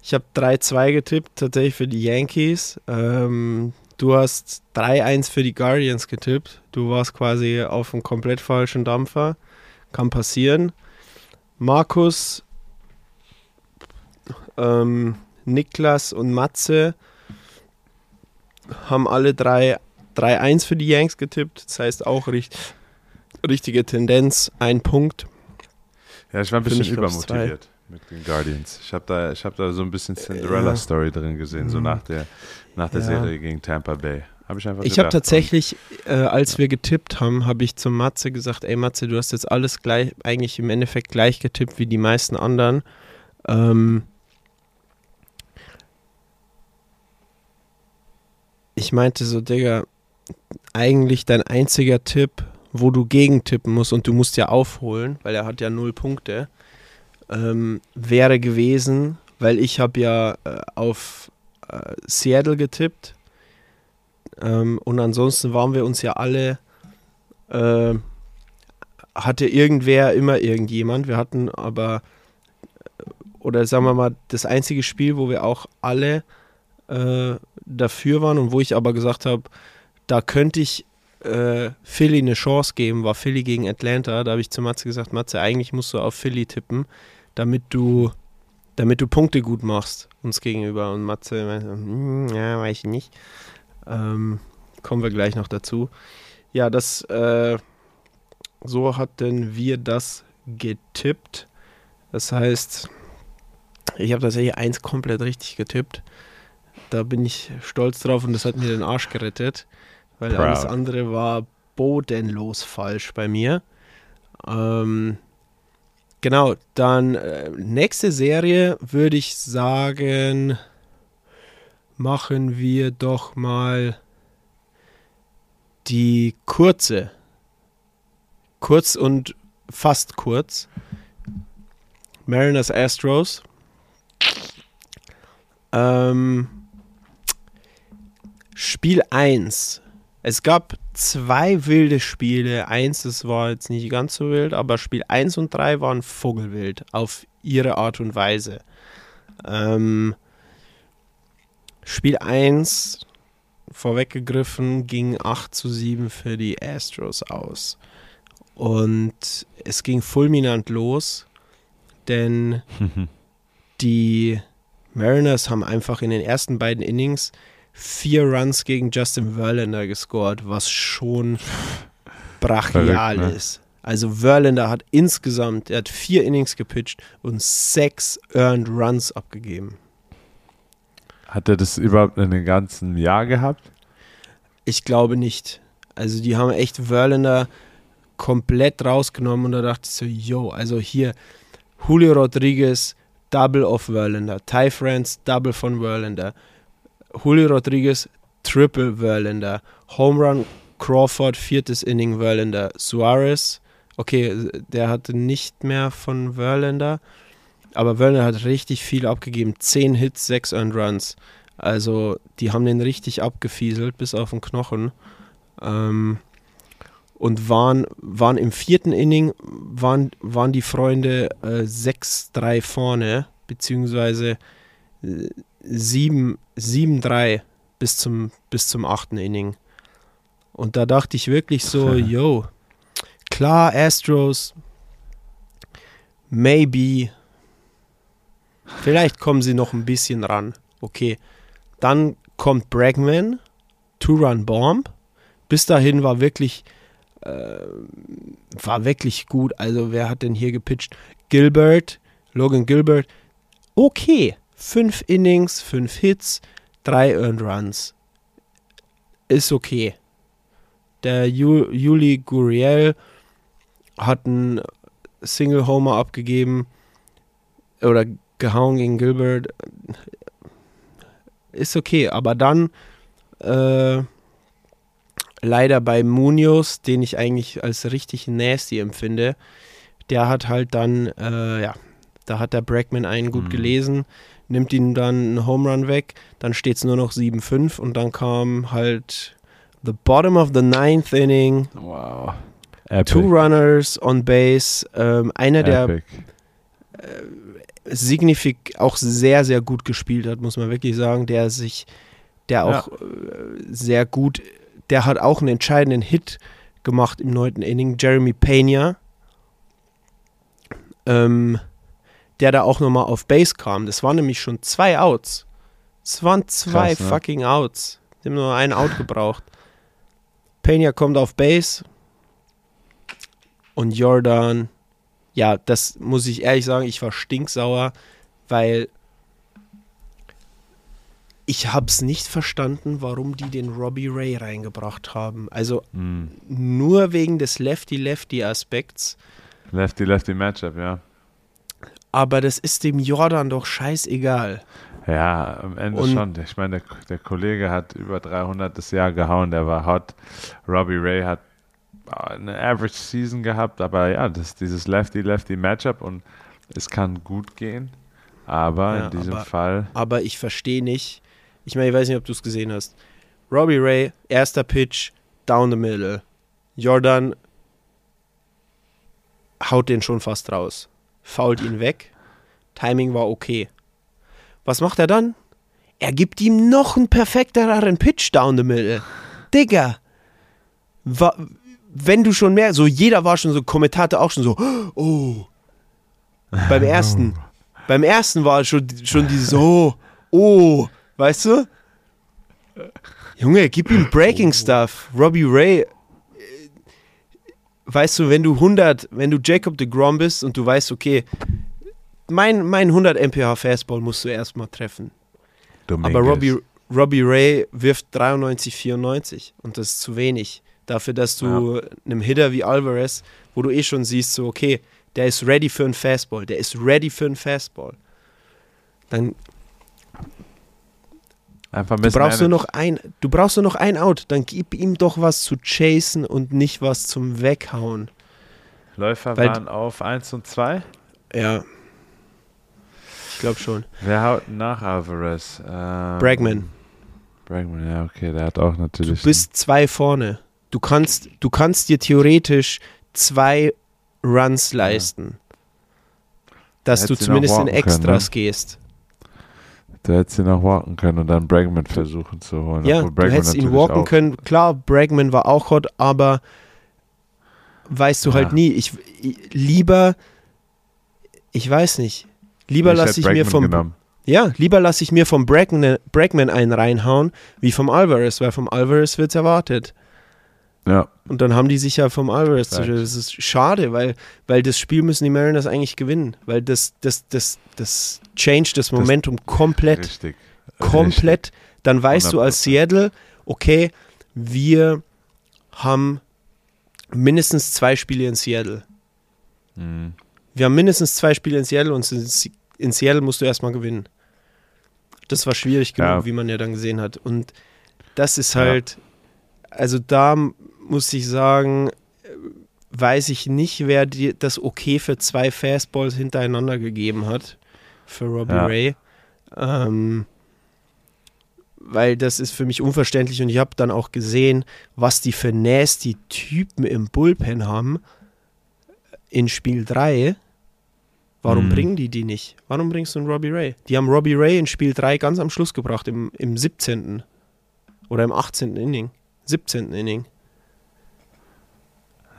ich habe 3-2 getippt, tatsächlich für die Yankees. Ähm, du hast 3-1 für die Guardians getippt. Du warst quasi auf einem komplett falschen Dampfer. Kann passieren. Markus, ähm, Niklas und Matze haben alle drei 3-1 für die Yanks getippt. Das heißt auch richt richtige Tendenz, ein Punkt. Ja, ich war ein bisschen gab's übermotiviert mit den Guardians. Ich habe da, ich hab da so ein bisschen Cinderella-Story drin gesehen, so Mhm. nach der, nach der Ja. Serie gegen Tampa Bay. Habe ich einfach Ich habe tatsächlich, äh, als wir getippt haben, habe ich zum Matze gesagt, ey Matze, du hast jetzt alles gleich, eigentlich im Endeffekt gleich getippt wie die meisten anderen. Ähm ich meinte so, Digga, eigentlich dein einziger Tipp, wo du gegentippen musst und du musst ja aufholen, weil er hat ja null Punkte, ähm, wäre gewesen, weil ich habe ja äh, auf äh, Seattle getippt ähm, und ansonsten waren wir uns ja alle, äh, hatte irgendwer immer irgendjemand. Wir hatten aber, äh, oder sagen wir mal, das einzige Spiel, wo wir auch alle äh, dafür waren und wo ich aber gesagt habe, da könnte ich äh, Philly eine Chance geben, war Philly gegen Atlanta. Da habe ich zu Matze gesagt, Matze, eigentlich musst du auf Philly tippen, damit du, damit du Punkte gut machst uns gegenüber. Und Matze meinte, hm, ja, weiß ich nicht. Ähm, kommen wir gleich noch dazu. Ja, das, äh, so hatten wir das getippt. Das heißt, ich habe tatsächlich eins komplett richtig getippt. Da bin ich stolz drauf und das hat mir den Arsch gerettet, weil Proud. alles andere war bodenlos falsch bei mir. Ähm, genau, dann äh, nächste Serie würde ich sagen, machen wir doch mal die kurze. kurz und fast kurz. Mariners Astros. Ähm, Spiel 1. Es gab zwei wilde Spiele. Eins, das war jetzt nicht ganz so wild, aber Spiel 1 und 3 waren vogelwild auf ihre Art und Weise. Ähm, Spiel 1, vorweggegriffen, ging 8 zu 7 für die Astros aus. Und es ging fulminant los, denn die Mariners haben einfach in den ersten beiden Innings vier Runs gegen Justin Verlander gescored, was schon brachial Verrückt, ne? ist. Also Verlander hat insgesamt, er hat vier Innings gepitcht und sechs Earned Runs abgegeben. Hat er das überhaupt in dem ganzen Jahr gehabt? Ich glaube nicht. Also die haben echt Verlander komplett rausgenommen und da dachte ich so, yo, also hier Julio Rodriguez, Double of Verlander, Ty France, Double von Verlander, Julio Rodriguez, Triple Verlander, Home Run Crawford, viertes Inning Verlander, Suarez, okay, der hatte nicht mehr von Verlander, aber Verlander hat richtig viel abgegeben, 10 Hits, 6 Earned Runs. Also die haben den richtig abgefieselt bis auf den Knochen. Ähm, und waren, waren im vierten Inning, waren, waren die Freunde äh, 6-3 vorne, beziehungsweise äh, 7-3 bis zum, bis zum achten Inning. Und da dachte ich wirklich so, yo, klar, Astros, maybe, vielleicht kommen sie noch ein bisschen ran. Okay, dann kommt Bregman, Two-Run-Bomb. Bis dahin war wirklich, äh, war wirklich gut. Also wer hat denn hier gepitcht? Gilbert, Logan Gilbert. Okay, fünf Innings, fünf Hits, drei Earned Runs. Ist okay. Der Ju Juli Guriel hat einen Single Homer abgegeben oder gehauen gegen Gilbert. Ist okay, aber dann äh, leider bei Munoz, den ich eigentlich als richtig nasty empfinde, der hat halt dann, äh, ja, da hat der Bregman einen gut Mhm. gelesen, nimmt ihn dann einen Home Run weg, dann steht es nur noch 7-5 und dann kam halt the bottom of the ninth inning, Wow. Epic. two runners on base, ähm, einer der Epic. Signifik auch sehr, sehr gut gespielt hat, muss man wirklich sagen, der sich, der Ja. auch äh, sehr gut, der hat auch einen entscheidenden Hit gemacht im neunten Inning, Jeremy Pena, ähm, der da auch nochmal auf Base kam. Das waren nämlich schon zwei Outs. Es waren zwei Krass, ne? fucking Outs. Die haben nur einen Out gebraucht. Pena kommt auf Base und Jordan ja, das muss ich ehrlich sagen, ich war stinksauer, weil ich habe es nicht verstanden, warum die den Robbie Ray reingebracht haben. Also Mm. nur wegen des Lefty-Lefty-Aspekts. Lefty Lefty Matchup, ja. Aber das ist dem Jordan doch scheißegal. Ja, am Ende Und- schon. Ich meine, der, der Kollege hat über 300 das Jahr gehauen, der war hot. Robbie Ray hat eine Average Season gehabt, aber ja, das ist dieses Lefty-Lefty-Matchup und es kann gut gehen, aber Ja, in diesem aber- Fall, Aber ich verstehe nicht. Ich meine, ich weiß nicht, ob du es gesehen hast. Robbie Ray, erster Pitch, down the middle. Jordan haut den schon fast raus. Fault ihn weg. Timing war okay. Was macht er dann? Er gibt ihm noch einen perfekteren Pitch down the middle. Digga. Wa wenn du schon mehr, so jeder war schon so, Kommentator auch schon so, oh. Beim ersten. Beim ersten war schon, schon dieses, oh, oh, weißt du? Junge, gib ihm Breaking Stuff. Robbie Ray, äh, weißt du, wenn du 100, wenn du Jacob de Grom bist und du weißt, okay, mein, mein 100 mph Fastball musst du erstmal treffen. Dominguez. Aber Robbie, Robbie Ray wirft 93, 94 und das ist zu wenig. Dafür, dass du einem Hitter wie Alvarez, wo du eh schon siehst, so, okay, der ist ready für einen Fastball, der ist ready für einen Fastball. Dann Einfach du brauchst nur noch ein, du brauchst nur noch ein Out, dann gib ihm doch was zu chasen und nicht was zum Weghauen. Läufer Weil- waren auf 1 und 2. Ja. Ich glaube schon. Wer haut nach Alvarez? Ähm, Bregman. Bregman, ja, okay, der hat auch Du natürlich. bist zwei vorne. Du kannst, du kannst dir theoretisch zwei Runs leisten. Dass du hättest ihn auch zumindest in walken können, Extras ne? gehst. Du hättest ihn auch walken können und dann Bregman versuchen zu holen. Ja, du hättest ihn walken können. Klar, Bregman war auch hot, aber weißt du halt Ja. nie. Ich, ich lieber, ich weiß nicht. Lieber Ich lasse hätte ich mir vom genommen. ja, lieber lasse ich mir vom Bregman, Bregman einen reinhauen, wie vom Alvarez, weil vom Alvarez wird's erwartet. Ja, Und dann haben die sich ja vom Alvarez zu Right. Das ist schade, weil, weil das Spiel müssen die Mariners eigentlich gewinnen. Weil das, das, das, das change das Momentum komplett. richtig. komplett. Dann weißt du als 100%. Seattle, okay, wir haben mindestens zwei Spiele in Seattle. Mhm. Wir haben mindestens zwei Spiele in Seattle und in Se- in Seattle musst du erstmal gewinnen. Das war schwierig genug, Ja. wie man ja dann gesehen hat. Und das ist Ja. halt, also da muss ich sagen, weiß ich nicht, wer dir das okay für zwei Fastballs hintereinander gegeben hat. Für Robbie Ja. Ray. Ähm, weil das ist für mich unverständlich und ich habe dann auch gesehen, was die für nasty Typen im Bullpen haben in Spiel 3. Warum Mhm. bringen die die nicht? Warum bringst du einen Robbie Ray? Die haben Robbie Ray in Spiel 3 ganz am Schluss gebracht, im, im 17. oder im 18. Inning. 17. Inning.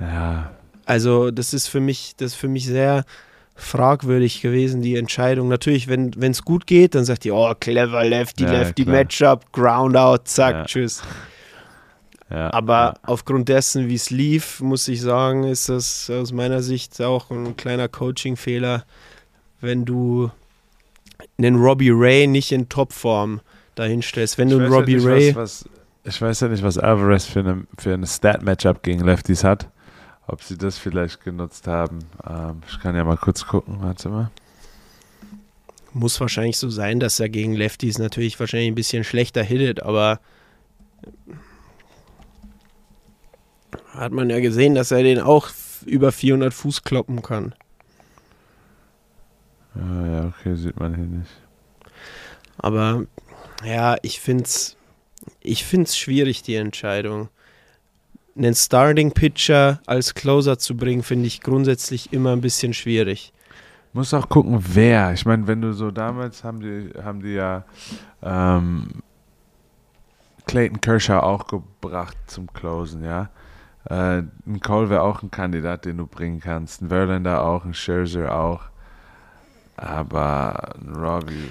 Ja, Also, das ist für mich, das für mich sehr fragwürdig gewesen, die Entscheidung. Natürlich, wenn es gut geht, dann sagt die, oh, clever, Lefty, Ja, Lefty, klar. Matchup, Ground out, zack, Ja. tschüss. ja. Aber ja. aufgrund dessen, wie es lief, muss ich sagen, ist das aus meiner Sicht auch ein kleiner Coaching-Fehler, wenn du einen Robbie Ray nicht in Topform dahinstellst. Wenn du Ich einen weiß ja Robbie nicht, Ray. Was, was, ich weiß ja nicht, was Alvarez für eine, für eine Stat-Matchup gegen Lefties hat. Ob sie das vielleicht genutzt haben. Ähm, ich kann ja mal kurz gucken. Warte mal. Muss wahrscheinlich so sein, dass er gegen Lefties natürlich wahrscheinlich ein bisschen schlechter hittet, aber hat man ja gesehen, dass er den auch über 400 Fuß kloppen kann. Ja, ja, okay, sieht man hier nicht. Aber ja, ich finde es ich find's schwierig, die Entscheidung. Einen Starting Pitcher als Closer zu bringen, finde ich grundsätzlich immer ein bisschen schwierig. Muss auch gucken, wer. Ich meine, wenn du so damals haben die, haben die ja ähm, Clayton Kershaw auch gebracht zum Closen, ja. Äh, ein Cole wäre auch ein Kandidat, den du bringen kannst. Ein Verlander auch, ein Scherzer auch. Aber ein Robbie.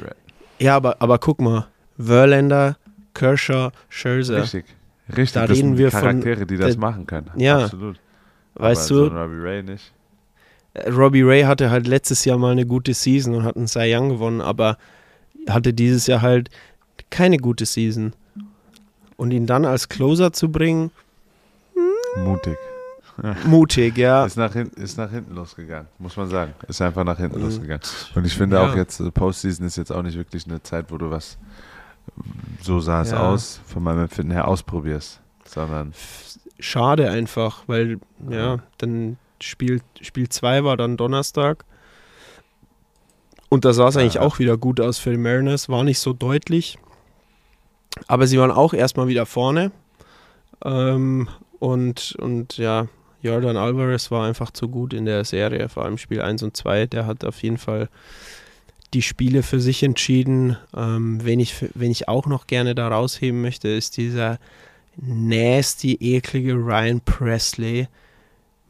Ja, aber, aber guck mal, Verlander, Kershaw, Scherzer. Richtig. Richtig, Da das reden sind wir von- Charaktere, die das der- machen können. Ja. Absolut. Weißt Aber du, So Robbie Ray nicht. Robbie Ray hatte halt letztes Jahr mal eine gute Season und hat einen Cy Young gewonnen, aber hatte dieses Jahr halt keine gute Season. Und ihn dann als Closer zu bringen, Mutig. mutig, ja. Ist nach, hinten, ist nach hinten losgegangen, muss man sagen. Ist einfach nach hinten Mhm. losgegangen. Und ich finde Ja. auch jetzt, äh, Postseason ist jetzt auch nicht wirklich eine Zeit, wo du was, so sah es Ja. aus, von meinem Empfinden her ausprobierst. Sondern, Schade einfach, weil, ja, Ja. dann Spiel 2 war dann Donnerstag. Und da sah es eigentlich Ja. auch wieder gut aus für die Mariners, war nicht so deutlich. Aber sie waren auch erstmal wieder vorne. Ähm, und, und ja, Jordan Alvarez war einfach zu gut in der Serie, vor allem Spiel 1 und 2. Der hat auf jeden Fall die Spiele für sich entschieden. Ähm, wen, ich, wen ich auch noch gerne da rausheben möchte, ist dieser nasty, eklige Ryan Presley.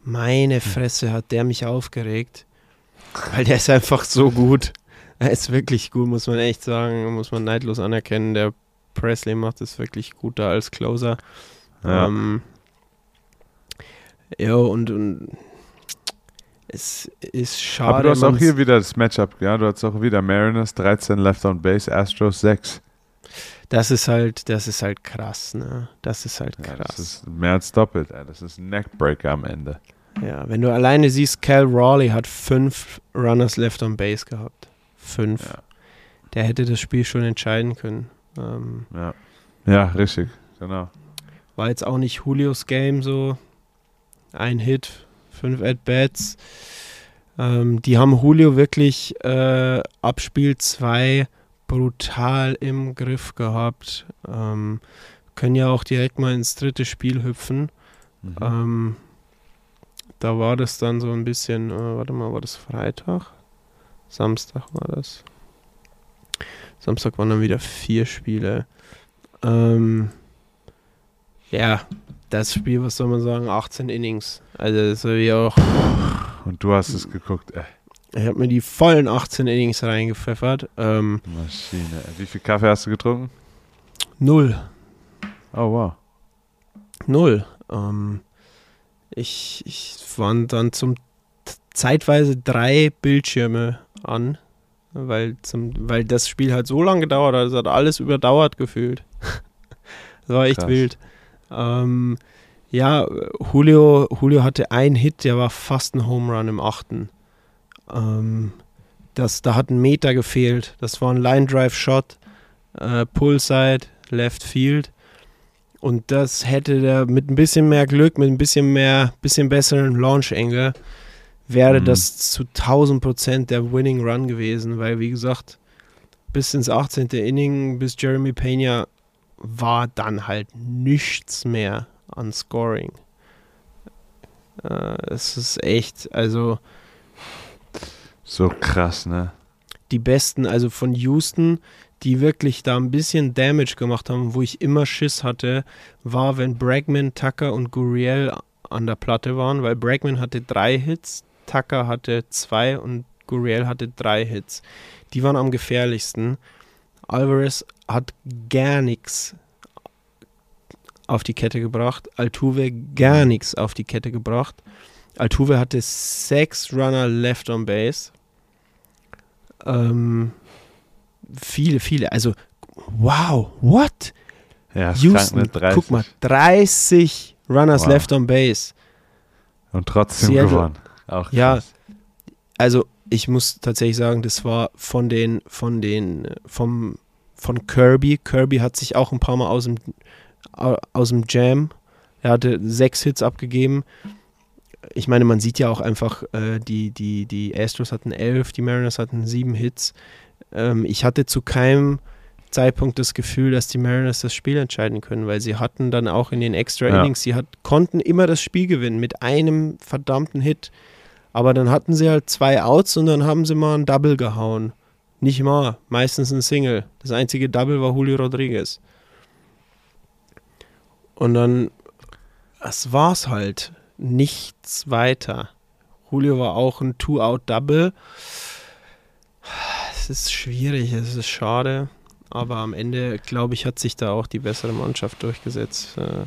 Meine Fresse hat der mich aufgeregt. Weil der ist einfach so gut. Er ist wirklich gut, muss man echt sagen. Muss man neidlos anerkennen. Der Presley macht es wirklich gut da als Closer. ja. Ähm, ja, und, und es ist schade. Aber du hast auch hier wieder das Matchup, ja, du hast auch wieder Mariners 13 Left on Base, Astros 6. das ist halt, das ist halt krass, ne? Das ist halt Ja, krass. das ist mehr als doppelt, ey. das ist ein Neckbreaker am Ende. Ja, wenn du alleine siehst, Cal Rawley hat fünf Runners left on base gehabt. Fünf. Ja. Der hätte das Spiel schon entscheiden können. Ähm, Ja, ja richtig, genau. war jetzt auch nicht Julios Game so. Ein Hit, Fünf At-Bats. Ähm, die haben Julio wirklich äh, ab Spiel 2 brutal im Griff gehabt. Ähm, können ja auch direkt mal ins dritte Spiel hüpfen. Mhm. Ähm, da war das dann so ein bisschen, äh, warte mal, war das Freitag? Samstag war das. Samstag waren dann wieder vier Spiele. Ähm, ja, das Spiel, was soll man sagen, 18 Innings. Also das war wie auch, Und du hast es geguckt. Äh, ich habe mir die vollen 18 Innings reingepfeffert. Ähm, Maschine. Wie viel Kaffee hast du getrunken? null. Oh, wow. Null. Ähm, ich, ich waren dann zum zeitweise drei Bildschirme an, weil, zum, weil das Spiel halt so lange gedauert hat. Es hat alles überdauert gefühlt. das war echt Krass. wild. Ähm, ja, Julio, Julio hatte einen Hit, der war fast ein Home Run im achten. Ähm, das, da hat ein Meter gefehlt. Das war ein Line Drive Shot, äh, Pullside, Left Field. Und das hätte der mit ein bisschen mehr Glück, mit ein bisschen mehr, bisschen besseren Launch Angle, wäre Mhm. das zu 1000 Prozent der Winning Run gewesen, weil wie gesagt, bis ins 18. Inning, bis Jeremy Pena war dann halt nichts mehr an Scoring. Äh, es ist echt, also So krass, ne? die besten, also von Houston, die wirklich da ein bisschen Damage gemacht haben, wo ich immer Schiss hatte, war, wenn Bregman, Tucker und Gurriel an der Platte waren, weil Bregman hatte drei Hits, Tucker hatte zwei und Gurriel hatte drei Hits. Die waren am gefährlichsten. Alvarez hat gar nichts auf die Kette gebracht. Altuve gar nichts auf die Kette gebracht. Altuve hatte sechs Runner left on base. Ähm, viele, viele. Also, wow, what? Ja, Houston, ne? 30. guck mal, 30 Runners Wow. left on base. Und trotzdem Seattle- gewonnen. Auch Ja. Also, ich muss tatsächlich sagen, das war von den, von den, äh, vom, von Kirby. Kirby hat sich auch ein paar Mal aus dem, aus dem Jam. Er hatte sechs Hits abgegeben. Ich meine, man sieht ja auch einfach, äh, die, die, die Astros hatten elf, die Mariners hatten sieben Hits. Ähm, ich hatte zu keinem Zeitpunkt das Gefühl, dass die Mariners das Spiel entscheiden können, weil sie hatten dann auch in den Extra Ja. Innings, sie hat, konnten immer das Spiel gewinnen mit einem verdammten Hit. Aber dann hatten sie halt zwei Outs und dann haben sie mal ein Double gehauen. Nicht mal, meistens ein Single. Das einzige Double war Julio Rodriguez. Und dann, das war's halt. Nichts weiter. Julio war auch ein Two-Out-Double. Es ist schwierig, es ist schade. Aber am Ende, glaube ich, hat sich da auch die bessere Mannschaft durchgesetzt. Äh,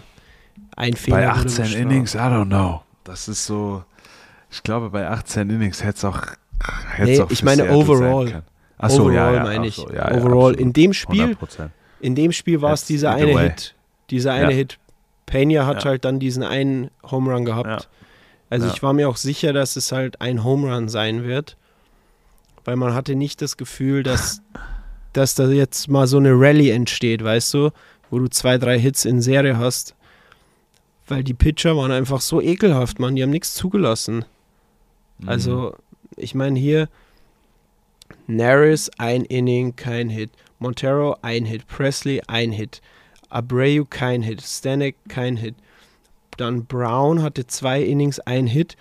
Ein Fehler. Bei wurde 18 bestraft. Innings, I don't know. Das ist so. Ich glaube, bei 18 Innings hätte es auch. hätte Nee, auch ich meine overall. können. Ach so, ja, Overall ja, meine ich. so, ja, ja, Overall. In dem Spiel 100%. In dem Spiel war es dieser eine way. Hit. Dieser eine. Hit. Pena hat Ja. halt dann diesen einen Home Run gehabt. Ja. Also Ja. ich war mir auch sicher, dass es halt ein Home Run sein wird. Weil man hatte nicht das Gefühl, dass, dass da jetzt mal so eine Rallye entsteht, weißt du? Wo du zwei, drei Hits in Serie hast. Weil die Pitcher waren einfach so ekelhaft, Mann. Die haben nichts zugelassen. Mhm. Also, ich meine hier, Naris ein Inning, kein Hit. Montero ein Hit. Presley ein Hit. Abreu kein Hit. Stanek kein Hit. Dann Brown hatte zwei Innings, ein Hit.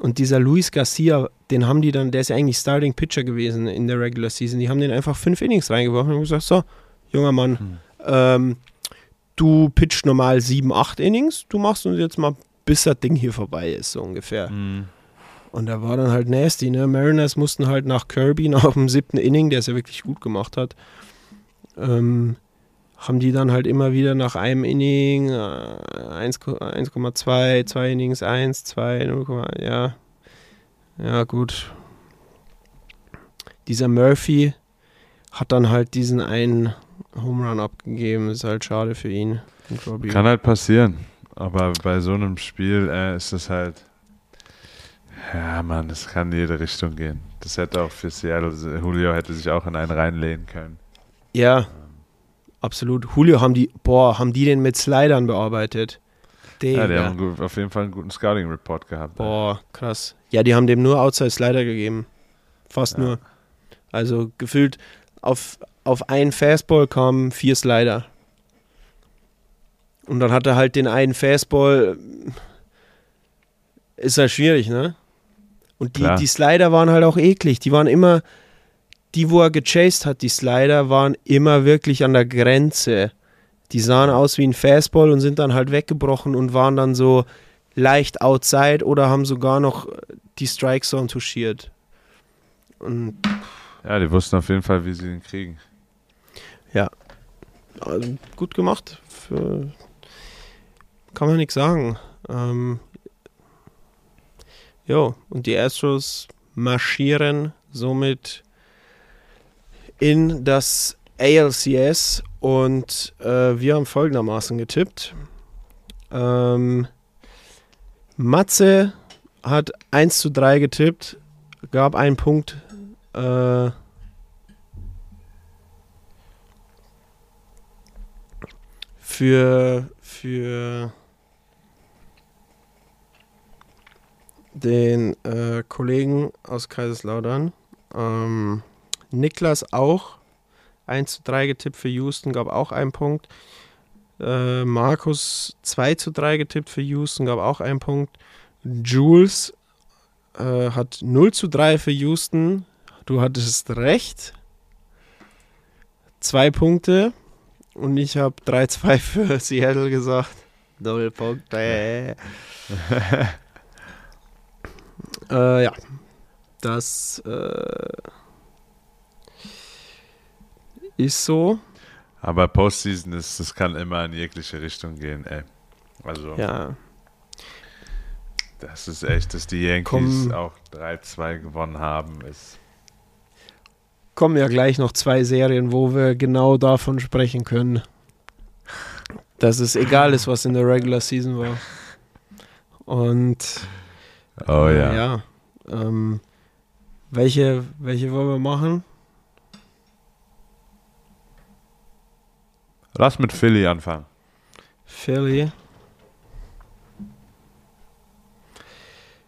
Und dieser Luis Garcia, den haben die dann, der ist ja eigentlich Starting Pitcher gewesen in der Regular Season. Die haben den einfach fünf Innings reingeworfen und gesagt: So, junger Mann, Hm. ähm, du pitchst normal sieben, acht Innings. Du machst uns jetzt mal, bis das Ding hier vorbei ist, so ungefähr. Mhm. Und da war dann halt nasty, ne? Mariners mussten halt nach Kirby, nach dem siebten Inning, der es ja wirklich gut gemacht hat, ähm, haben die dann halt immer wieder nach einem Inning äh, 1, 1,2, zwei Innings 1, 2, 0, ja. Ja, gut. Dieser Murphy hat dann halt diesen einen Home Run abgegeben. Ist halt schade für ihn. Kann halt passieren. Aber bei so einem Spiel äh, ist es halt. Ja, Mann, es kann in jede Richtung gehen. Das hätte auch für Seattle, Julio hätte sich auch in einen reinlehnen können. Ja, absolut. Julio haben die, boah, haben die den mit Slidern bearbeitet. Digga. Ja, die haben gut- auf jeden Fall einen guten Scouting-Report gehabt. Boah, krass. Ja, die haben dem nur Outside Slider gegeben. Fast Ja. nur. Also gefühlt auf, auf einen Fastball kamen vier Slider. Und dann hat er halt den einen Fastball. Ist halt schwierig, ne? Und die, Klar. die Slider waren halt auch eklig. Die waren immer, die, wo er gechased hat, die Slider waren immer wirklich an der Grenze. Die sahen aus wie ein Fastball und sind dann halt weggebrochen und waren dann so leicht outside oder haben sogar noch die Strike Zone touchiert. Und Ja, die wussten auf jeden Fall, wie sie ihn kriegen. also, gut gemacht. Für, kann man nichts sagen. Ähm, jo, und die Astros marschieren somit in das ALCS und äh, wir haben folgendermaßen getippt. Ähm, Matze hat 1 zu 3 getippt, gab einen Punkt. Äh, für, für den äh, Kollegen aus Kaiserslautern. Ähm, Niklas auch 1 zu 3 getippt für Houston, gab auch einen Punkt. Äh, Markus 2 zu 3 getippt für Houston, gab auch einen Punkt. Jules äh, hat 0 zu 3 für Houston. Du hattest recht. Zwei Punkte. Und ich habe 3-2 für Seattle gesagt. Null Punkte. äh, ja. Das äh, ist so. Aber Postseason ist, das kann immer in jegliche Richtung gehen, ey. Also, Ja. das ist echt, dass die Yankees Komm. auch 3-2 gewonnen haben, ist. Kommen ja gleich noch zwei Serien, wo wir genau davon sprechen können. Dass es egal ist, was in der Regular Season war. Und Oh äh, ja. ja ähm, welche, welche wollen wir machen? Lass mit Philly anfangen. Philly.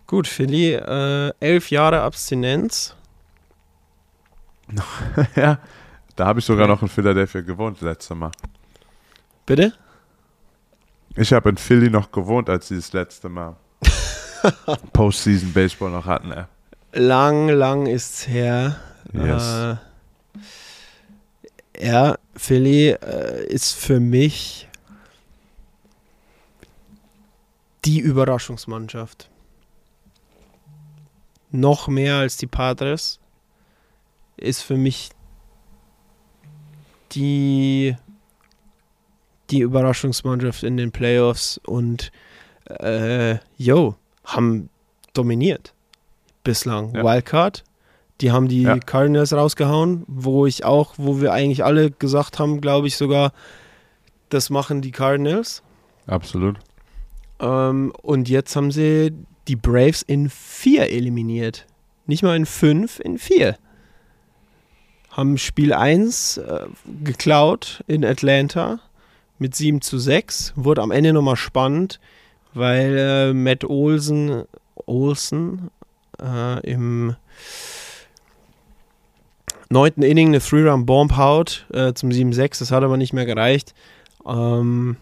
Gut, Philly, äh, elf Jahre Abstinenz. ja, da habe ich sogar noch in Philadelphia gewohnt, letztes Mal. Bitte? Ich habe in Philly noch gewohnt, als sie das letzte Mal Postseason Baseball noch hatten, ey. Lang, lang ist's her. Yes. Äh, ja, Philly äh, ist für mich die Überraschungsmannschaft. Noch mehr als die Padres ist für mich die, die Überraschungsmannschaft in den Playoffs und äh, yo, haben dominiert bislang. Ja. Wildcard, die haben die Ja. Cardinals rausgehauen, wo ich auch, wo wir eigentlich alle gesagt haben, glaube ich sogar, das machen die Cardinals. Absolut. Ähm, und jetzt haben sie die Braves in vier eliminiert. Nicht mal in fünf, in vier. Haben Spiel 1 äh, geklaut in Atlanta mit 7 zu 6. Wurde am Ende nochmal spannend, weil äh, Matt Olsen, Olsen äh, im neunten Inning eine Three-Run-Bomb haut äh, zum 7-6. Das hat aber nicht mehr gereicht. Ähm,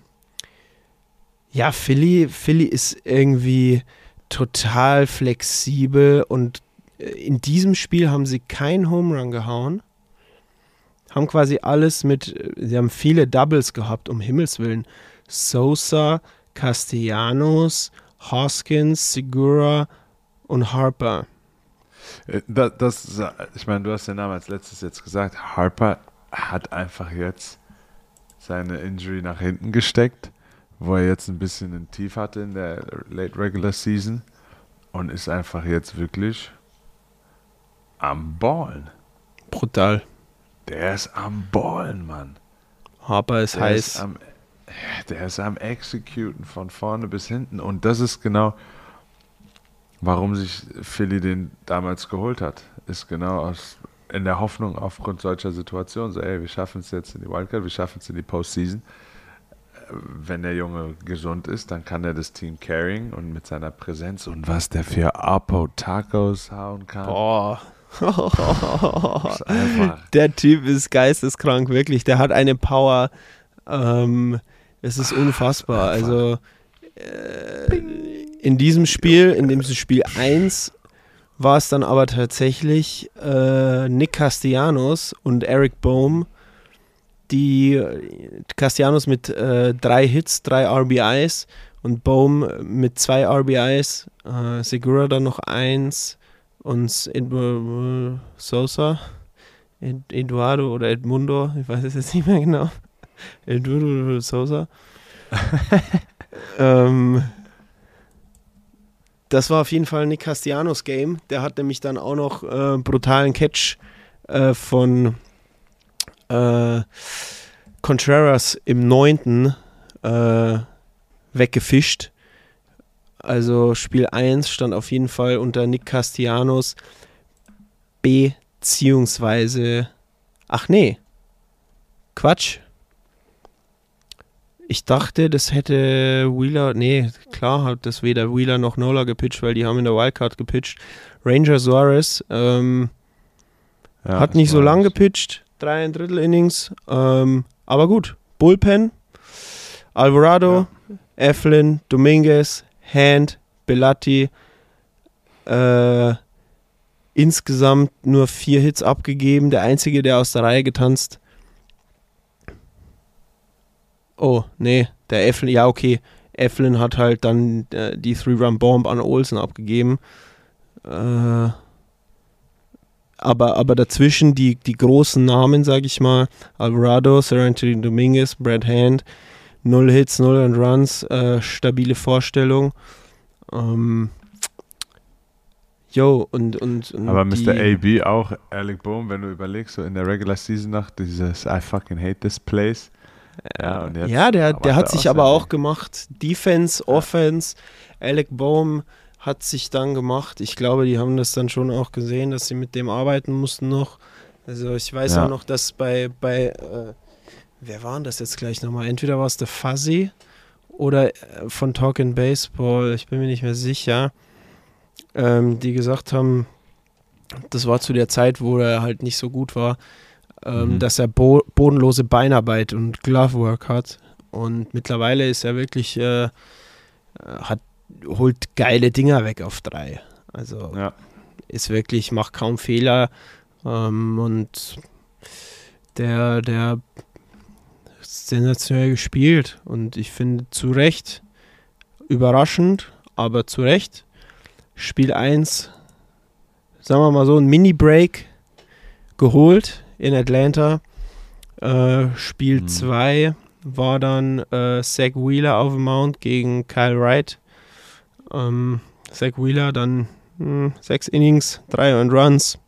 ja, Philly, Philly ist irgendwie total flexibel und äh, in diesem Spiel haben sie keinen Home Run gehauen. Haben quasi alles mit, äh, sie haben viele Doubles gehabt, um Himmels Willen. Sosa, Castellanos, Hoskins, Segura und Harper. Äh, Das, das, ich meine, du hast den Namen als letztes jetzt gesagt. Harper hat einfach jetzt seine Injury nach hinten gesteckt, wo er jetzt ein bisschen ein Tief hatte in der Late Regular Season und ist einfach jetzt wirklich am Ballen. Brutal. Der ist am Ballen, Mann. Harper ist Der heiß. Ist am, der ist am Executen von vorne bis hinten. Und das ist genau, warum sich Philly den damals geholt hat. Ist genau aus, in der Hoffnung aufgrund solcher Situationen. So, ey, wir schaffen es jetzt in die Wildcard, wir schaffen es in die Postseason. wenn der Junge gesund ist, dann kann er das Team carrying und mit seiner Präsenz und was der für Apo Tacos hauen kann. Boah. Der Typ ist geisteskrank, wirklich. Der hat eine Power. Ähm, es ist unfassbar. Also äh, in diesem Spiel, in dem Spiel 1, war es dann aber tatsächlich äh, Nick Castellanos und Eric Bohm, die Castellanos mit äh, drei Hits, drei RBIs und Bohm mit zwei RBIs, äh, Segura dann noch eins und Eduardo Sosa, Ed, Eduardo oder Edmundo, ich weiß es jetzt nicht mehr genau. Eduardo Sosa. ähm, das war auf jeden Fall Nick Castellanos Game. Der hat nämlich dann auch noch äh, brutalen Catch äh, von äh, Contreras im neunten äh, weggefischt. Also Spiel 1 stand auf jeden Fall unter Nick Castellanos beziehungsweise ach nee, Quatsch. Ich dachte, das hätte Wheeler, nee, klar hat das weder Wheeler noch Nola gepitcht, weil die haben in der Wildcard gepitcht. Ranger Suarez ähm, Ja, hat nicht so lang gepitcht, drei ein Drittel Innings, ähm, aber gut. Bullpen, Alvarado, Eflin, Dominguez, Hand, Belatti, äh, insgesamt nur vier Hits abgegeben. Der einzige, der aus der Reihe getanzt. Oh, nee, der Eflin, ja, okay. Eflin hat halt dann äh, die Three-Run-Bomb an Olsen abgegeben. Äh, aber, aber dazwischen die, die großen Namen, sag ich mal, Alvarado, Serenity Dominguez, Brad Hand, null Hits, null and Runs, äh, stabile Vorstellung. Ähm, yo, und, und, und Aber Mr. AB auch, Alec Bohm, wenn du überlegst, so in der Regular Season noch, dieses I fucking hate this place. Ja, ja, der, der er hat sich aber auch gemacht. Defense, Offense. Alec Bohm hat sich dann gemacht. Ich glaube, die haben das dann schon auch gesehen, dass sie mit dem arbeiten mussten noch. Also ich weiß Ja. auch noch, dass bei, bei äh, wer war denn das jetzt gleich nochmal? Entweder war es der Fuzzy oder äh, von Talking Baseball, ich bin mir nicht mehr sicher, ähm, die gesagt haben, das war zu der Zeit, wo er halt nicht so gut war, ähm, Mhm. dass er bo bodenlose Beinarbeit und Glovework hat. Und mittlerweile ist er wirklich, äh, hat, holt geile Dinger weg auf drei. Also Ja. ist wirklich, macht kaum Fehler. Ähm, und der, der ist sensationell gespielt. Und ich finde zu Recht überraschend, aber zu Recht. Spiel 1, sagen wir mal so, ein Mini-Break geholt in Atlanta. Äh, Spiel Mhm. 2 war dann äh, Zach Wheeler auf dem Mount gegen Kyle Wright. Ähm, Zach Wheeler dann hm, sechs Innings, drei und Runs.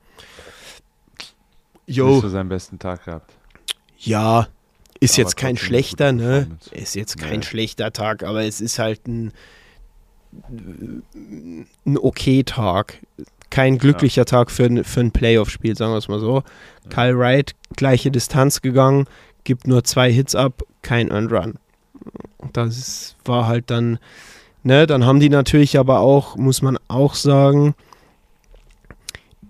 Jo, so seinen besten Tag gehabt. ja, ist Aber jetzt kein schlechter, ne? Ist jetzt kein Nee. schlechter Tag, aber es ist halt ein, ein okay Tag. Kein glücklicher Tag für, ein- für ein Playoff-Spiel, sagen wir es mal so. Kyle Wright, gleiche Distanz gegangen, gibt nur zwei Hits ab, kein Earned Run. Das war halt dann, ne, dann haben die natürlich aber auch, muss man auch sagen,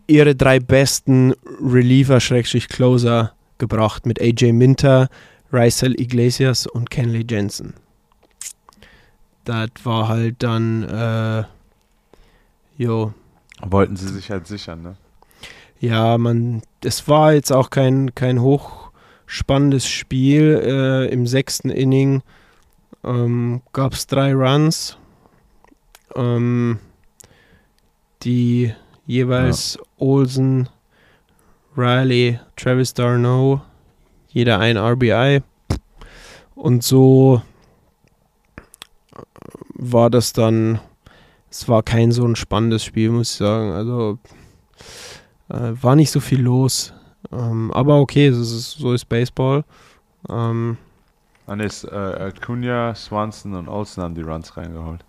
ihre drei besten Reliever-Closer gebracht mit AJ Minter, Rysel Iglesias und Kenley Jensen. Das war halt dann, äh, jo, Wollten sie sich halt sichern, ne? ja, man, es war jetzt auch kein, kein hochspannendes Spiel. Äh, Im sechsten Inning ähm, gab es drei Runs, ähm, die jeweils Olsen, Riley, Travis Darno, jeder ein RBI. Und so war das dann, es war kein so ein spannendes Spiel, muss ich sagen. Also äh, war nicht so viel los. Ähm, aber okay, ist, so ist Baseball. Ähm, Dann ist äh, Acuna, Swanson und Olsen haben die Runs reingeholt.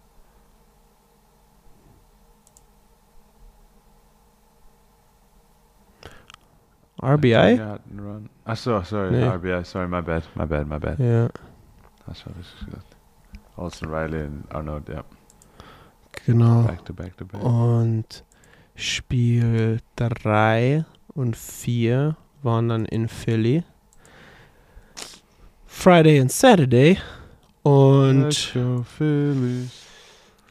RBI? Achso, sorry, Nee. RBI, sorry, my bad, my bad, my bad. Ja. Das war richtig gut. Austin Riley und Arnold, ja. Genau. Back to back to back. Und Spiel 3 und 4 waren dann in Philly. Friday and Saturday. Und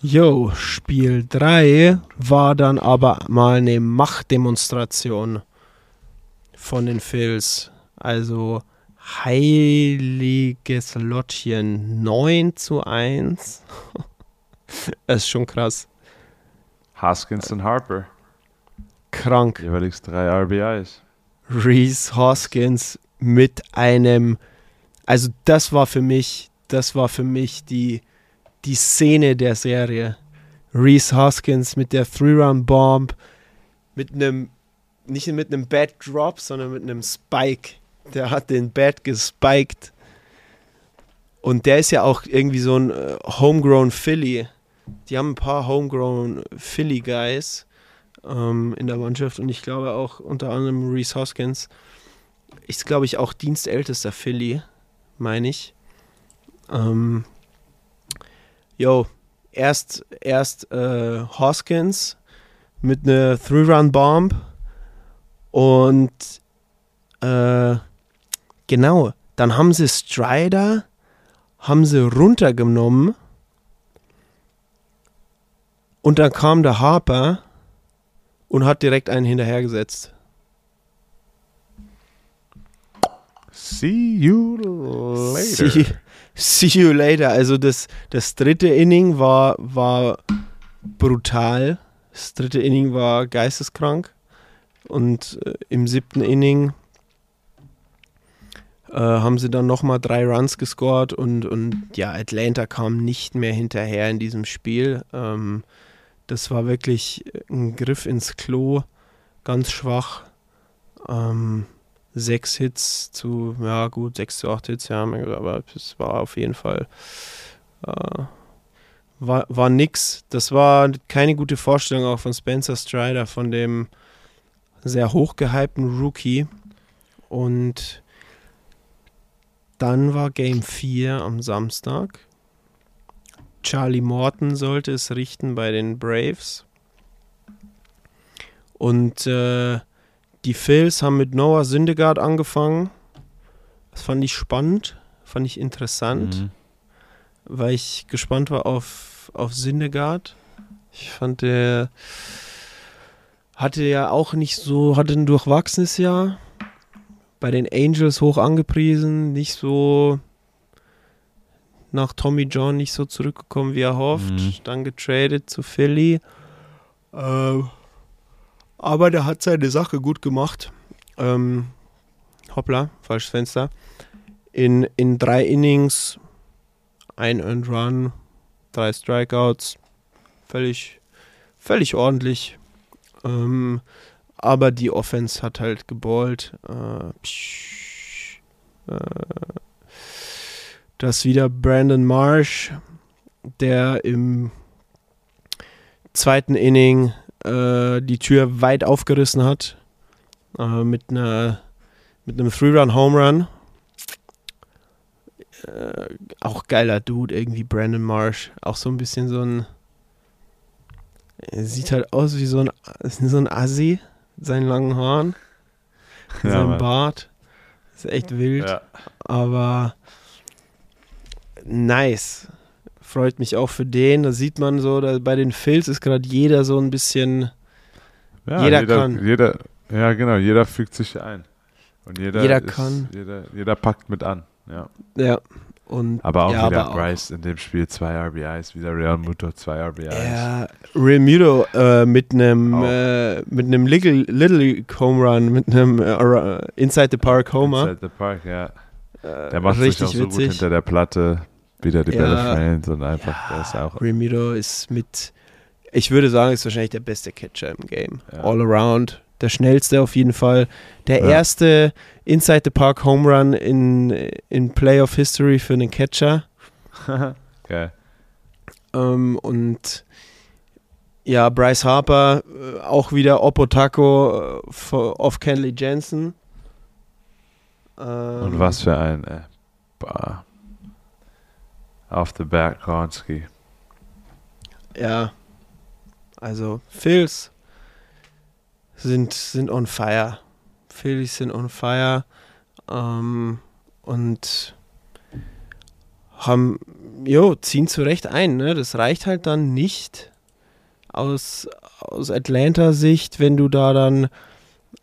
yo, Spiel 3 war dann aber mal eine Machtdemonstration von den Phils. Also heiliges Lottchen 9 zu 1. Das ist schon krass. Haskins und Harper. Krank. Jeweils drei RBIs. Reese Hoskins mit einem, also das war für mich, das war für mich die, die Szene der Serie. Reese Hoskins mit der Three-Run-Bomb, mit einem, nicht mit einem Bad Drop, sondern mit einem Spike. Der hat den Bad gespiked. Und der ist ja auch irgendwie so ein äh, Homegrown Philly. Die haben ein paar Homegrown Philly Guys ähm, in der Mannschaft und ich glaube auch unter anderem Reese Hoskins ist, glaube ich, auch dienstältester Philly, meine ich. Ähm, yo, erst, erst äh, Hoskins mit einer Three-Run-Bomb und äh, genau, dann haben sie Strider, haben sie runtergenommen und dann kam der Harper und hat direkt einen hinterhergesetzt. See you later. See, see you later. Also das, das dritte Inning war, war brutal. Das dritte Inning war geisteskrank. Und äh, im siebten Inning äh, haben sie dann nochmal drei Runs gescored und, und ja, Atlanta kam nicht mehr hinterher in diesem Spiel. Ähm, das war wirklich ein Griff ins Klo, ganz schwach. Ähm, sechs Hits zu, ja gut, sechs zu acht Hits, ja, aber es war auf jeden Fall, äh, war, war nix. Das war keine gute Vorstellung auch von Spencer Strider, von dem sehr hochgehypten Rookie. Und dann war Game 4 am Samstag. Charlie Morton sollte es richten bei den Braves. Und äh, die Phils haben mit Noah Syndergaard angefangen. Das fand ich spannend, fand ich interessant, Mhm. weil ich gespannt war auf, auf Syndergaard. Ich fand, der hatte ja auch nicht so, hatte ein durchwachsenes Jahr. Bei den Angels hoch angepriesen, nicht so nach Tommy John nicht so zurückgekommen, wie er hofft. Mhm. Dann getradet zu Philly. Ähm, aber der hat seine Sache gut gemacht. Ähm, hoppla, falsches Fenster. In, in drei Innings, ein Earned Run, drei Strikeouts. Völlig, völlig ordentlich. Ähm, aber die Offense hat halt geballt. Äh, psch, äh, das wieder Brandon Marsh, der im zweiten Inning äh, die Tür weit aufgerissen hat. Äh, mit einer mit einem Three-Run-Home-Run. Äh, auch geiler Dude, irgendwie Brandon Marsh. Auch so ein bisschen so ein. Er sieht halt aus wie so ein, so ein Assi seinen langen Haaren, Ja, Mann. Bart. ist echt wild. Ja. Aber nice. Freut mich auch für den. Da sieht man so, bei den Phils ist gerade jeder so ein bisschen. Ja, Jeder jeder kann. Jeder, ja, genau, jeder fügt sich ein. Und jeder, Jeder ist, kann. Jeder, jeder packt mit an. Ja. Ja. Und Aber auch ja, wieder aber auch- Bryce in dem Spiel zwei RBIs, wieder Real Muto zwei RBIs. Ja, Real Muto äh, mit einem Auch. äh, mit einem Little, Little Home Run, mit einem äh, Inside the Park Homer. Inside the Park, ja. Äh, Der macht sich auch so gut witzig. hinter der Platte, wieder die Ja. Bälle fällt und einfach, der ist auch. Real Muto ist mit, ich würde sagen, ist wahrscheinlich der beste Catcher im Game. Ja. All around. Der schnellste auf jeden Fall. Der Ja. erste Inside the Park Home Run in, in Playoff History für einen Catcher. Geil. Ähm, und ja, Bryce Harper, äh, auch wieder Oppo Taco äh, auf Kenley Jensen. Ähm, Und was für ein, äh, bah. off the bat, Kronski. Ja. Also, Phils sind, sind on fire. Phillies sind on fire. Ähm, und haben, jo, ziehen zu Recht ein. Ne? Das reicht halt dann nicht aus, aus Atlanta-Sicht, wenn du da dann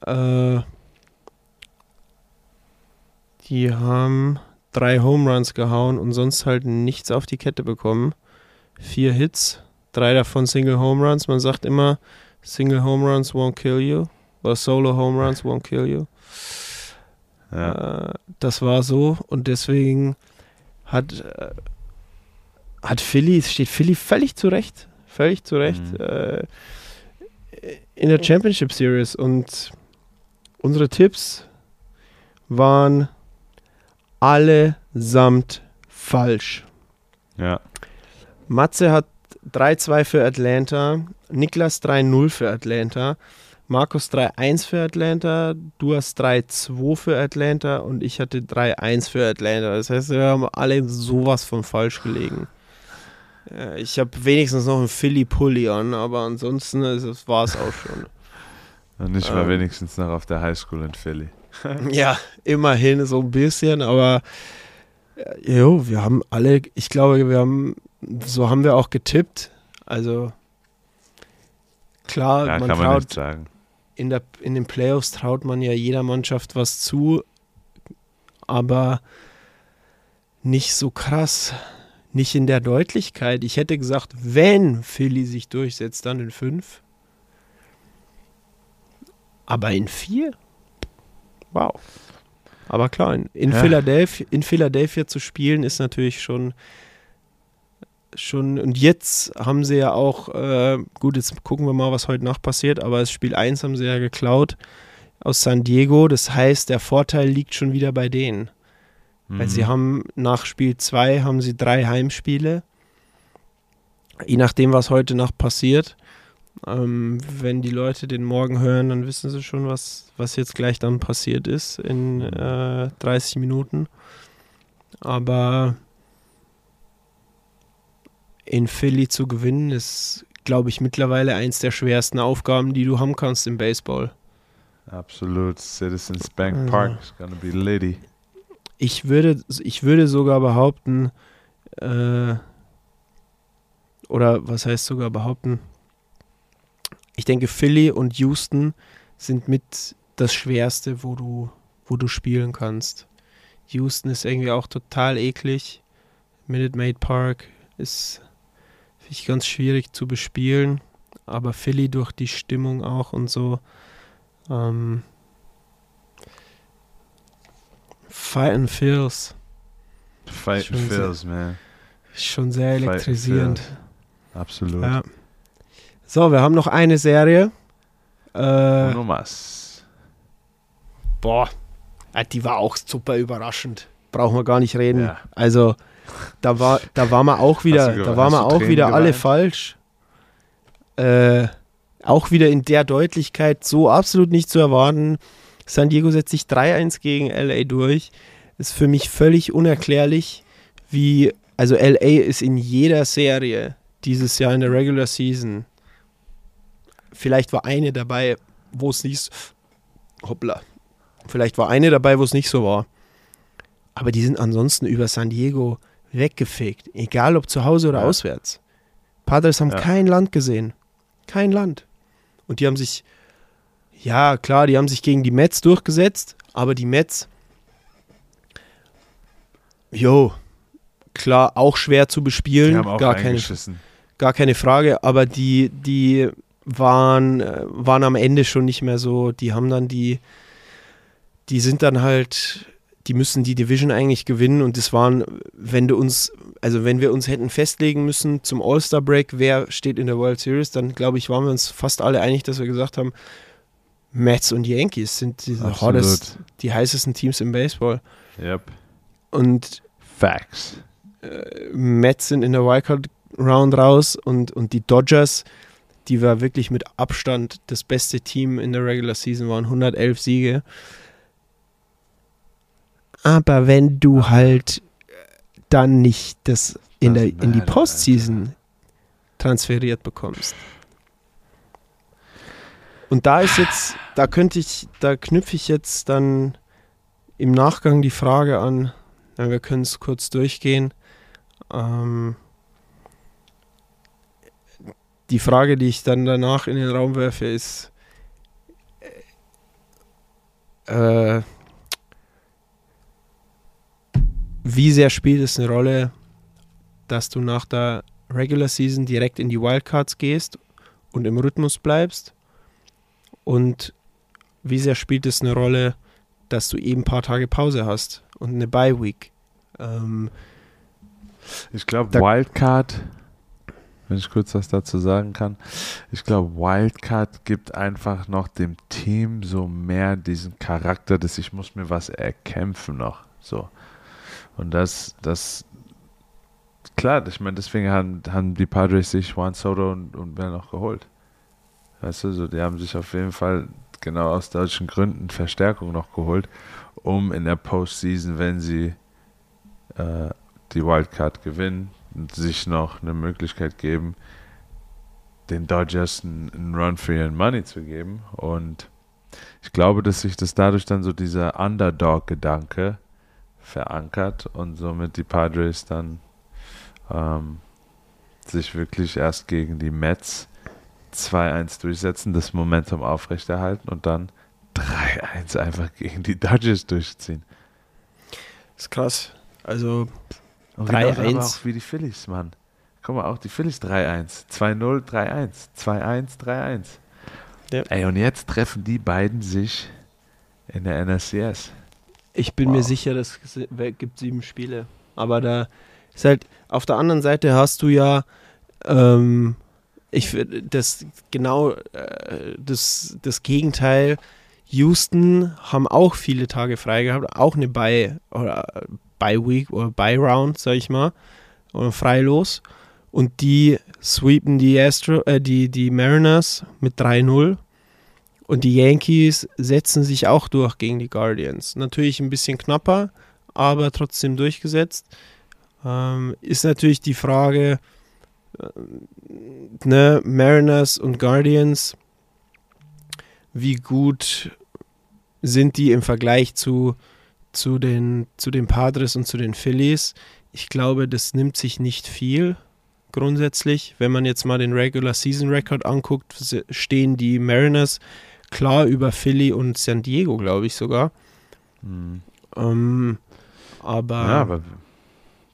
äh, die haben drei Home Runs gehauen und sonst halt nichts auf die Kette bekommen. Vier Hits, drei davon Single Home Runs. Man sagt immer, Single Home Runs won't kill you. Oder Solo Home Runs won't kill you. Ja. Äh, das war so und deswegen hat, äh, hat Philly, es steht Philly völlig zurecht, völlig zurecht Mhm. äh, in der Championship Series und unsere Tipps waren allesamt falsch. ja. Matze hat 3-2 für Atlanta, Niklas 3-0 für Atlanta, Markus 3-1 für Atlanta, du hast 3-2 für Atlanta und ich hatte 3-1 für Atlanta. Das heißt, wir haben alle sowas von falsch gelegen. Äh, Ich habe wenigstens noch einen Philly Pulli an, aber ansonsten war es auch schon. Und ich war Ähm. wenigstens noch auf der Highschool in Philly. Ja, immerhin so ein bisschen, aber äh, jo, wir haben alle, ich glaube, wir haben, so haben wir auch getippt. Also klar, Ja, man kann man traut sagen. in, der, in den Playoffs traut man ja jeder Mannschaft was zu, aber nicht so krass, nicht in der Deutlichkeit. Ich hätte gesagt, wenn Philly sich durchsetzt, dann in fünf. Aber in vier? Wow. Aber klar, in, in, Ja. Philadelphia, in Philadelphia zu spielen ist natürlich schon schon, und jetzt haben sie ja auch, äh, gut, jetzt gucken wir mal, was heute Nacht passiert, aber das Spiel 1 haben sie ja geklaut aus San Diego. Das heißt, der Vorteil liegt schon wieder bei denen. Weil Mhm. sie haben nach Spiel 2 haben sie drei Heimspiele. Je nachdem, was heute Nacht passiert. Ähm, wenn die Leute den morgen hören, dann wissen sie schon, was, was jetzt gleich dann passiert ist in äh, 30 Minuten. Aber in Philly zu gewinnen, ist, glaube ich, mittlerweile eins der schwersten Aufgaben, die du haben kannst im Baseball. Absolut. Citizens Bank Also. Park is gonna be litty. Ich würde, ich würde sogar behaupten, äh, oder was heißt sogar behaupten? Ich denke, Philly und Houston sind mit das Schwerste, wo du, wo du spielen kannst. Houston ist irgendwie auch total eklig. Minute Maid Park ist finde ich ganz schwierig zu bespielen, aber Philly durch die Stimmung auch und so. Ähm, Fight and Feels. Fight and feels, man. Schon sehr elektrisierend. Absolut. Ja. So, wir haben noch eine Serie. Äh, más. boah, äh, die war auch super überraschend. Brauchen wir gar nicht reden. Ja. Also, da war, da war man auch wieder, du da war man auch Tränen wieder alle geweint? falsch. Äh, auch wieder in der Deutlichkeit so absolut nicht zu erwarten. San Diego setzt sich 3-1 gegen LA durch. Ist für mich völlig unerklärlich, wie, also LA ist in jeder Serie dieses Jahr in der Regular Season. Vielleicht war eine dabei, wo es nicht, hoppla, vielleicht war eine dabei, wo es nicht so war. Aber die sind ansonsten über San Diego weggefegt. Egal ob zu Hause oder Ja. auswärts. Padres haben Ja. kein Land gesehen. Kein Land. Und die haben sich, ja klar, die haben sich gegen die Mets durchgesetzt, aber die Mets, jo, klar, auch schwer zu bespielen. Gar, keine, gar keine Frage, aber die, die waren, äh, waren am Ende schon nicht mehr so, die haben dann die, die sind dann halt, die müssen die Division eigentlich gewinnen und das waren, wenn du uns, also wenn wir uns hätten festlegen müssen zum All-Star-Break, wer steht in der World Series, dann glaube ich, waren wir uns fast alle einig, dass wir gesagt haben, Mets und Yankees sind die, hottest, die heißesten Teams im Baseball. Yep. Und Facts. Mets sind in der Wildcard Round raus und, und die Dodgers, die war wirklich mit Abstand das beste Team in der Regular Season waren, 111 Siege. Aber wenn du halt dann nicht das in, der, Doesn't in die Postseason transferiert bekommst. Und da ist jetzt, da könnte ich, da knüpfe ich jetzt dann im Nachgang die Frage an, wir können es kurz durchgehen. Ähm, die Frage, die ich dann danach in den Raum werfe, ist, äh, wie sehr spielt es eine Rolle, dass du nach der Regular Season direkt in die Wildcards gehst und im Rhythmus bleibst? Und wie sehr spielt es eine Rolle, dass du eben ein paar Tage Pause hast und eine Bye Week? Ähm, Ich glaube, Wildcard, wenn ich kurz was dazu sagen kann, ich glaube, Wildcard gibt einfach noch dem Team so mehr diesen Charakter, dass ich muss mir was erkämpfen noch. So. Und das, das, klar, ich meine, deswegen haben, haben die Padres sich Juan Soto und, und wer noch geholt. Weißt du, so, die haben sich auf jeden Fall genau aus deutschen Gründen Verstärkung noch geholt, um in der Postseason, wenn sie äh, die Wildcard gewinnen sich noch eine Möglichkeit geben, den Dodgers einen, Run für ihren Money zu geben. Und ich glaube, dass sich das dadurch dann so dieser Underdog-Gedanke verankert und somit die Padres dann ähm, sich wirklich erst gegen die Mets 2-1 durchsetzen, das Momentum aufrechterhalten und dann 3-1 einfach gegen die Dodgers durchziehen. ist krass. Also, Und genauso 3-1. aber auch wie die Phillies, Mann. Guck mal, auch die Phillies 3-1. 2-0, 3-1. 2-1, 3-1. Ja. Ey, und jetzt treffen die beiden sich in der NLCS. ich bin mir Wow. sicher, das gibt sieben Spiele. Aber da ist halt, auf der anderen Seite hast du ja, ähm, ich das genau äh, das, das Gegenteil. Houston haben auch viele Tage frei gehabt, auch eine Bye oder äh, Bye Week oder Bye Round, sag ich mal, oder freilos. Und die sweepen die Astro, äh, die, die Mariners mit 3-0. Und die Yankees setzen sich auch durch gegen die Guardians. Natürlich ein bisschen knapper, aber trotzdem durchgesetzt. Ähm, ist natürlich die Frage, äh, ne, Mariners und Guardians, wie gut sind die im Vergleich zu, zu, den, zu den Padres und zu den Phillies? Ich glaube, das nimmt sich nicht viel grundsätzlich. Wenn man jetzt mal den Regular Season Record anguckt, stehen die Mariners klar über Philly und San Diego, glaube ich sogar. Hm. Ähm, aber, Ja, aber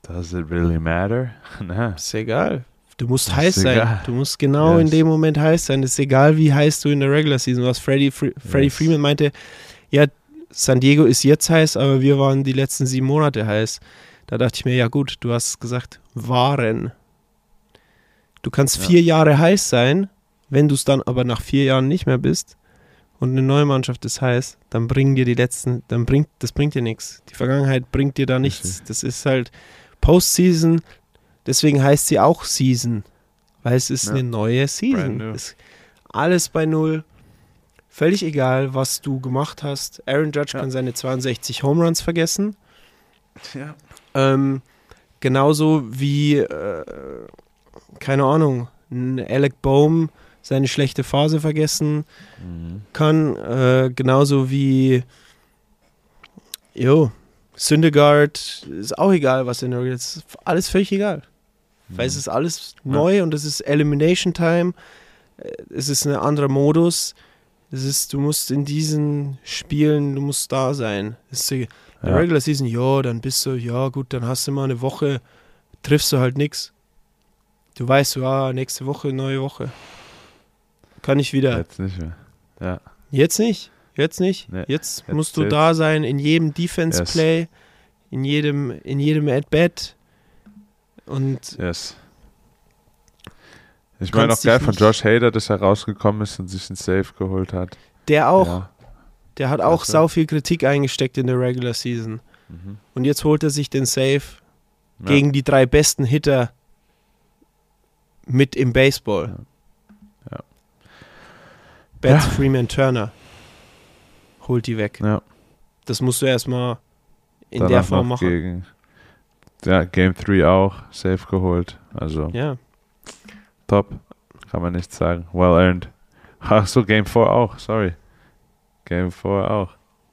does it really matter? Na, ist egal. Du musst Ist heiß sein. egal. Du musst genau in Yes. dem Moment heiß sein. Ist egal, wie heiß du in der Regular Season warst. Freddie, Fre Freddie Yes. Freeman meinte, ja, San Diego ist jetzt heiß, aber wir waren die letzten sieben Monate heiß. Da dachte ich mir, ja gut, du hast gesagt, waren. Du kannst Ja. vier Jahre heiß sein, wenn du es dann aber nach vier Jahren nicht mehr bist und eine neue Mannschaft ist heiß, dann bringen dir die letzten, dann bringt, das bringt dir nichts. Die Vergangenheit bringt dir da nichts. Das ist halt Postseason, deswegen heißt sie auch Season, weil es ist Ja. eine neue Season. alles bei Null. Völlig egal, was du gemacht hast. Aaron Judge Ja. kann seine 62 Home Runs vergessen. ja. Ähm, genauso wie, äh, keine Ahnung, Alec Bohm seine schlechte Phase vergessen Mhm. kann. Äh, genauso wie, jo, Syndergaard, ist auch egal, was in der ist. Alles völlig egal. Weil es ist alles Ja. neu und es ist Elimination Time. Äh, Es ist ein anderer Modus. Es ist, du musst in diesen Spielen, du musst da sein. Es ist, Ja. Regular Season, ja, dann bist du, ja gut, dann hast du mal eine Woche, triffst du halt nichts. Du weißt, ja, nächste Woche, neue Woche. Kann ich wieder. Jetzt nicht mehr. Ja. Jetzt nicht. Jetzt nicht. Nee, jetzt, jetzt musst du zählt's. da sein in jedem Defense Yes. Play, in jedem, in jedem At-Bat. Und Yes. Ich meine auch geil von Josh Hader, dass er rausgekommen ist und sich einen Safe geholt hat. der auch, Ja. der hat auch Klasse. sau viel Kritik eingesteckt in der Regular Season. Mhm. Und jetzt holt er sich den Save Ja. gegen die drei besten Hitter mit im Baseball. Ja. Betts, Ja. Freeman, Turner holt die weg. Ja. Das musst du erstmal in Danach der Form machen. Gegen ja, Game 3 auch, safe geholt. Also Ja. Top, kann man nichts sagen. Well earned. Ach so, Game 4 auch, sorry. Game 4 auch.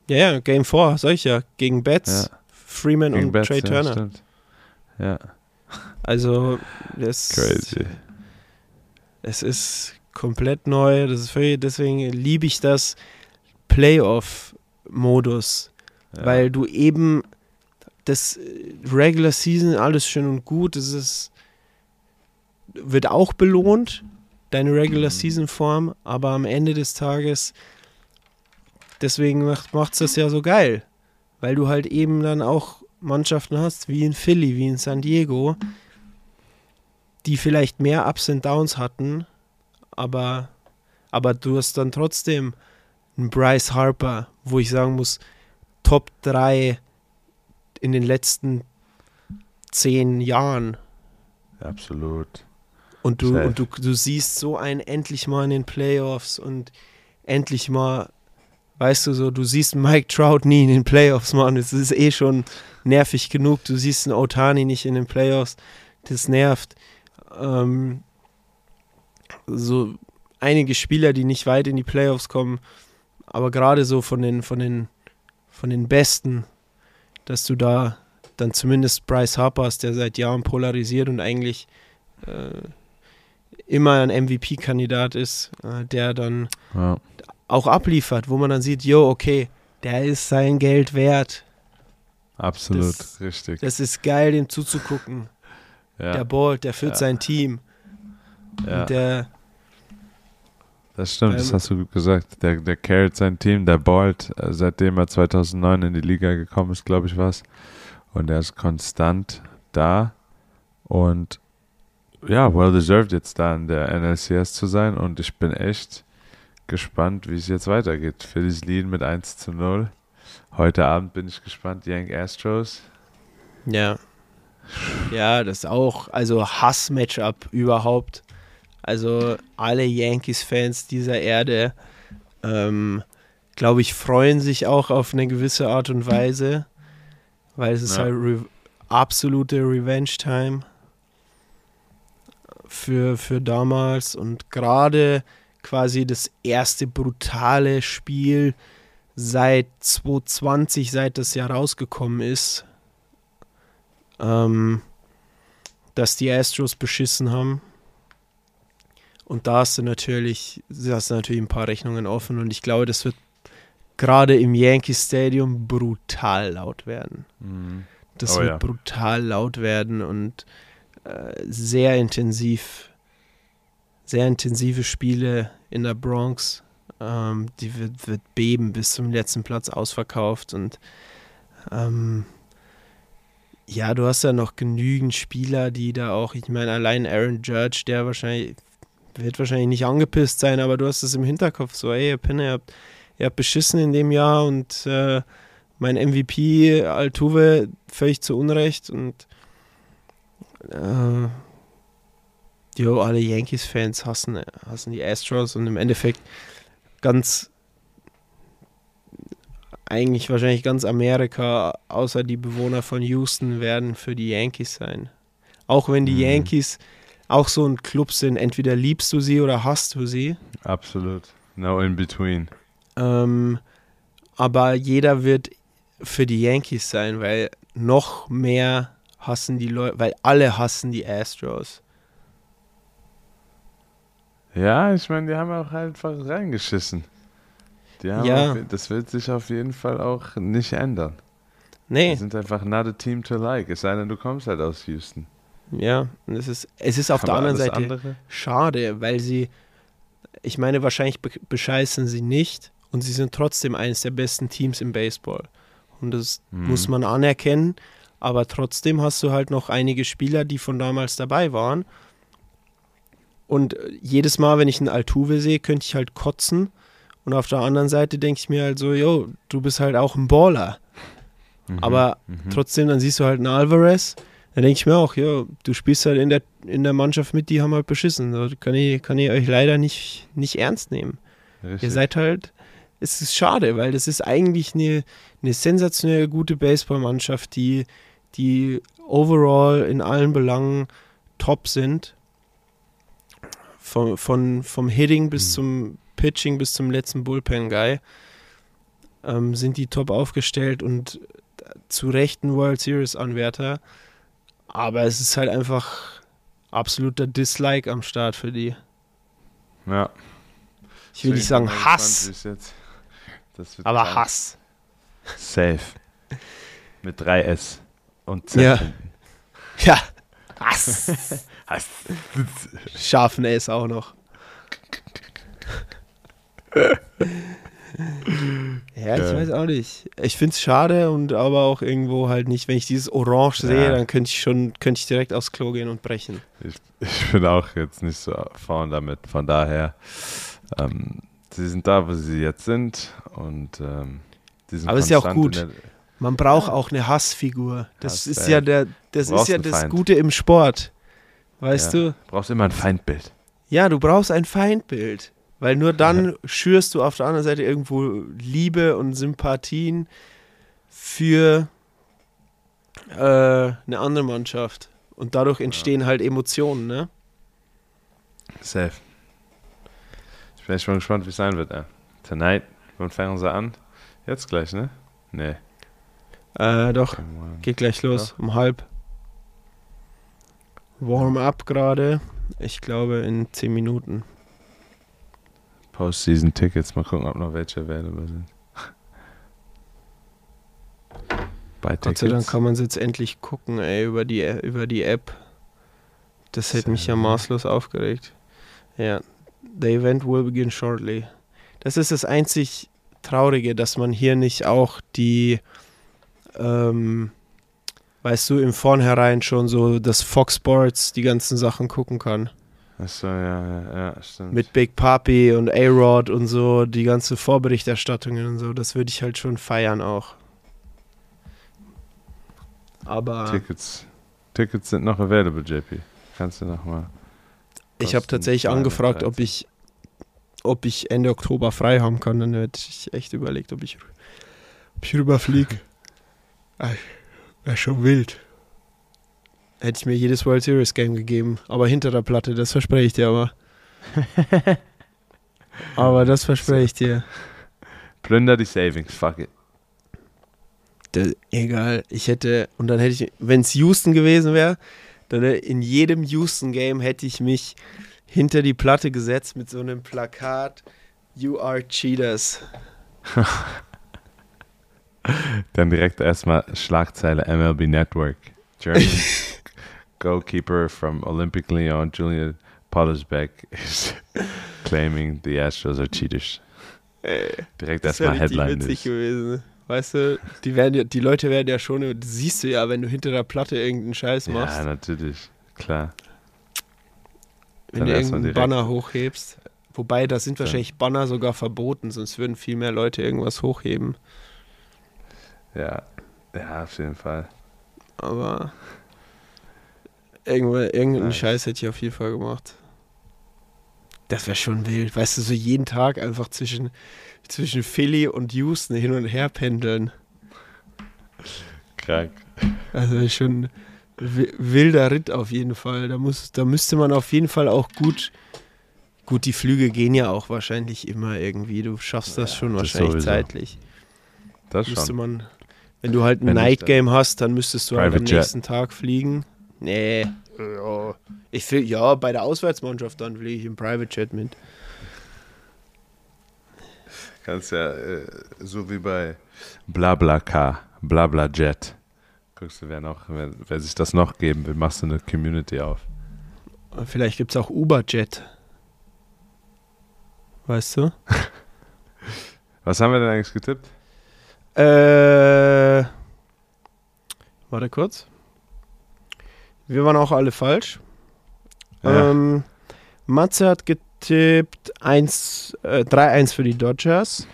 Ja, ja, Game 4, sag ich ja. Gegen Betts, Ja. Freeman Gegen und Betts, Trey ja, Turner. stimmt. Ja, also, das, crazy. es ist komplett neu. Das ist völlig, deswegen liebe ich das Playoff-Modus. Ja. Weil du eben das Regular Season, alles schön und gut, das ist, wird auch belohnt, deine Regular Mhm. Season Form, aber am Ende des Tages, deswegen macht es das ja so geil, weil du halt eben dann auch Mannschaften hast, wie in Philly, wie in San Diego, die vielleicht mehr Ups und Downs hatten, aber, aber du hast dann trotzdem einen Bryce Harper, wo ich sagen muss, Top 3 in den letzten zehn Jahren. Absolut. Und du, Safe. und du, du siehst so einen endlich mal in den Playoffs und endlich mal, weißt du so, du siehst Mike Trout nie in den Playoffs, Mann. Es ist eh schon nervig genug. Du siehst einen Otani nicht in den Playoffs. Das nervt. Ähm, so einige Spieler, die nicht weit in die Playoffs kommen, aber gerade so von den, von den, von den Besten, dass du da dann zumindest Bryce Harper hast, der seit Jahren polarisiert und eigentlich äh, immer ein MVP-Kandidat ist, äh, der dann Ja. auch abliefert, wo man dann sieht, jo, okay, der ist sein Geld wert. Absolut, Das- richtig. Das ist geil, dem zuzugucken. ja, Der ballt, der führt Ja. sein Team. ja, Und der, das stimmt, das ähm, hast du gut gesagt. Der, der carried sein Team, der ballt, äh, seitdem er 2009 in die Liga gekommen ist, glaube ich, was. Und er ist konstant da und ja, well deserved jetzt da in der NLCS zu sein und ich bin echt gespannt, wie es jetzt weitergeht. Phillies lead mit 1 zu 0. Heute Abend bin ich gespannt, Yank Astros. ja. Ja, das auch, also Hass-Matchup überhaupt. Also alle Yankees-Fans dieser Erde, ähm, glaube ich, freuen sich auch auf eine gewisse Art und Weise, weil es ist Ja. halt re absolute Revenge-Time für, für damals und gerade quasi das erste brutale Spiel seit 2020, seit das Jahr rausgekommen ist, ähm, dass die Astros beschissen haben. Und da hast du natürlich, da hast du natürlich ein paar Rechnungen offen und ich glaube, das wird gerade im Yankee Stadium brutal laut werden. Mhm. Das Oh wird ja. brutal laut werden und sehr intensiv, sehr intensive Spiele in der Bronx. Ähm, die wird, wird beben bis zum letzten Platz ausverkauft und ähm, ja, du hast ja noch genügend Spieler, die da auch, ich meine, allein Aaron Judge, der wahrscheinlich, wird wahrscheinlich nicht angepisst sein, aber du hast es im Hinterkopf so, ey, ihr Penner, ihr habt, ihr habt beschissen in dem Jahr und äh, mein MVP Altuve völlig zu Unrecht und äh, jo, alle Yankees-Fans hassen, hassen die Astros und im Endeffekt ganz eigentlich wahrscheinlich ganz Amerika, außer die Bewohner von Houston, werden für die Yankees sein. Auch wenn die Mhm. Yankees auch so ein Club sind, entweder liebst du sie oder hasst du sie. Absolut. No in between. Ähm, aber jeder wird für die Yankees sein, weil noch mehr hassen die Leute, weil alle hassen die Astros. Ja, ich meine, die haben auch einfach reingeschissen. Die Ja. auf, das wird sich auf jeden Fall auch nicht ändern. Die Nee, sind einfach not a team to like. Es sei denn, du kommst halt aus Houston. ja, und es ist, es ist auf der Aber anderen alles Seite andere? schade, weil sie, ich meine, wahrscheinlich be bescheißen sie nicht und sie sind trotzdem eines der besten Teams im Baseball. Und das Mhm. muss man anerkennen, aber trotzdem hast du halt noch einige Spieler, die von damals dabei waren. Und äh, jedes Mal, wenn ich einen Altuve sehe, könnte ich halt kotzen. Und auf der anderen Seite denke ich mir halt so, yo, du bist halt auch ein Baller. Mhm. Aber Mhm. trotzdem, dann siehst du halt einen Alvarez. Dann denke ich mir auch, ja, du spielst halt in der, in der Mannschaft mit, die haben halt beschissen. So, kann, ich, kann ich euch leider nicht, nicht ernst nehmen. Richtig. Ihr seid halt, es ist schade, weil das ist eigentlich eine, eine sensationell gute Baseballmannschaft, die, die overall in allen Belangen top sind. Von, von, vom Hitting bis Hm. zum Pitching bis zum letzten Bullpen-Guy ähm, sind die top aufgestellt und zu Recht ein World Series-Anwärter. Aber es ist halt einfach absoluter Dislike am Start für die. Ja. Ich will nicht sagen Hass, aber. Hass. Safe. Mit 3 S und Z. Ja. Ja, Hass. Hass. Scharfen S auch noch. ja, ich Ja. weiß auch nicht. Ich finde es schade und aber auch irgendwo halt nicht. Wenn ich dieses Orange sehe, Ja. dann könnte ich schon, könnte ich direkt aufs Klo gehen und brechen. Ich, ich bin auch jetzt nicht so vorn damit. Von daher, ähm, sie sind da, wo sie jetzt sind und ähm, Aber ist ja auch gut. Man braucht auch eine Hassfigur. Das Hass, ist ja der, das Du ist ja das. Gute im Sport. Weißt Ja. du? brauchst immer ein Feindbild. Ja, du brauchst ein Feindbild. Weil nur dann schürst du auf der anderen Seite irgendwo Liebe und Sympathien für äh, eine andere Mannschaft. Und dadurch entstehen halt Emotionen, ne? Safe. Ich bin echt mal gespannt, wie es sein wird. Ey. Tonight, wann fangen sie an? Jetzt gleich, ne? Nee. Äh, doch, geht gleich los, um halb. Warm-up gerade. Ich glaube in 10 Minuten. Postseason-Tickets, mal gucken, ob noch welche available sind. Bei Gott sei Dank kann man es jetzt endlich gucken, ey, über die, über die App. Das hätte mich ja maßlos aufgeregt. Ja, the event will begin shortly. Das ist das einzig Traurige, dass man hier nicht auch die, ähm, weißt du, im Vornherein schon so das Fox Sports, die ganzen Sachen gucken kann. Achso, ja, ja, ja, stimmt. Mit Big Papi und A-Rod und so, die ganze Vorberichterstattungen und so, das würde ich halt schon feiern auch. Aber Tickets. Tickets sind noch available, JP. Kannst du noch mal. ich habe tatsächlich 213. angefragt, ob ich, ob ich Ende Oktober frei haben kann. Dann hätte ich echt überlegt, ob ich, ob ich rüberfliege. Wäre schon wild. Hätte ich mir jedes World Series Game gegeben. Aber hinter der Platte, das verspreche ich dir aber. aber das verspreche ich dir. Plünder die Savings, fuck it. Das, egal, ich hätte, und dann hätte ich, wenn es Houston gewesen wäre, dann in jedem Houston-Game hätte ich mich hinter die Platte gesetzt mit so einem Plakat, You are cheaters. Dann direkt erstmal Schlagzeile MLB Network. German goalkeeper from Olympic Lyon, Julian Pollersbeck, is claiming the Astros are cheaters. Direkt Das erstmal Headline witzig News. gewesen. Weißt du, die, werden ja, die Leute werden ja schon, das siehst du ja, wenn du hinter der Platte irgendeinen Scheiß machst, Ja, natürlich. Klar. wenn dann du irgendeinen. Banner hochhebst. Wobei, da sind wahrscheinlich Banner sogar verboten, sonst würden viel mehr Leute irgendwas hochheben. Ja. Ja, auf jeden Fall. Aber irgendwo, irgendeinen Nice. Scheiß hätte ich auf jeden Fall gemacht. Das wäre schon wild. Weißt du, so jeden Tag einfach zwischen, zwischen Philly und Houston hin und her pendeln. Krank. Also schon wi- wilder Ritt auf jeden Fall. Da, muss, da müsste man auf jeden Fall auch gut. Gut, die Flüge gehen ja auch wahrscheinlich immer irgendwie. Du schaffst das schon das wahrscheinlich sowieso. zeitlich. Das Müsste schon. man, wenn du halt ein Night Game hast, dann müsstest du halt am Jet. nächsten Tag fliegen. Nee. Ja. Ich will, ja, bei der Auswärtsmannschaft dann fliege ich im Private Jet mit. Kannst ja, äh, so wie bei BlaBlaCar, BlaBlaJet. Guckst du, wer, noch, wer, wer sich das noch geben will, machst du eine Community auf. Vielleicht gibt es auch Uber-Jet. Weißt du? Was haben wir denn eigentlich getippt? Äh. Warte kurz. Wir waren auch alle falsch. Ja. Ähm, Matze hat getippt 1, äh, 3-1 für die Dodgers.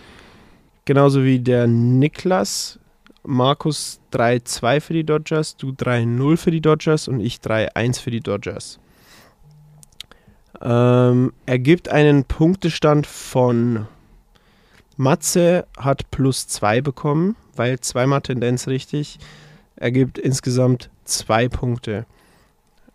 Genauso wie der Niklas. Markus 3-2 für die Dodgers, du 3-0 für die Dodgers und ich 3-1 für die Dodgers. Ähm, ergibt einen Punktestand von Matze hat plus 2 bekommen, weil zweimal Tendenz richtig. Ergibt insgesamt zwei Punkte.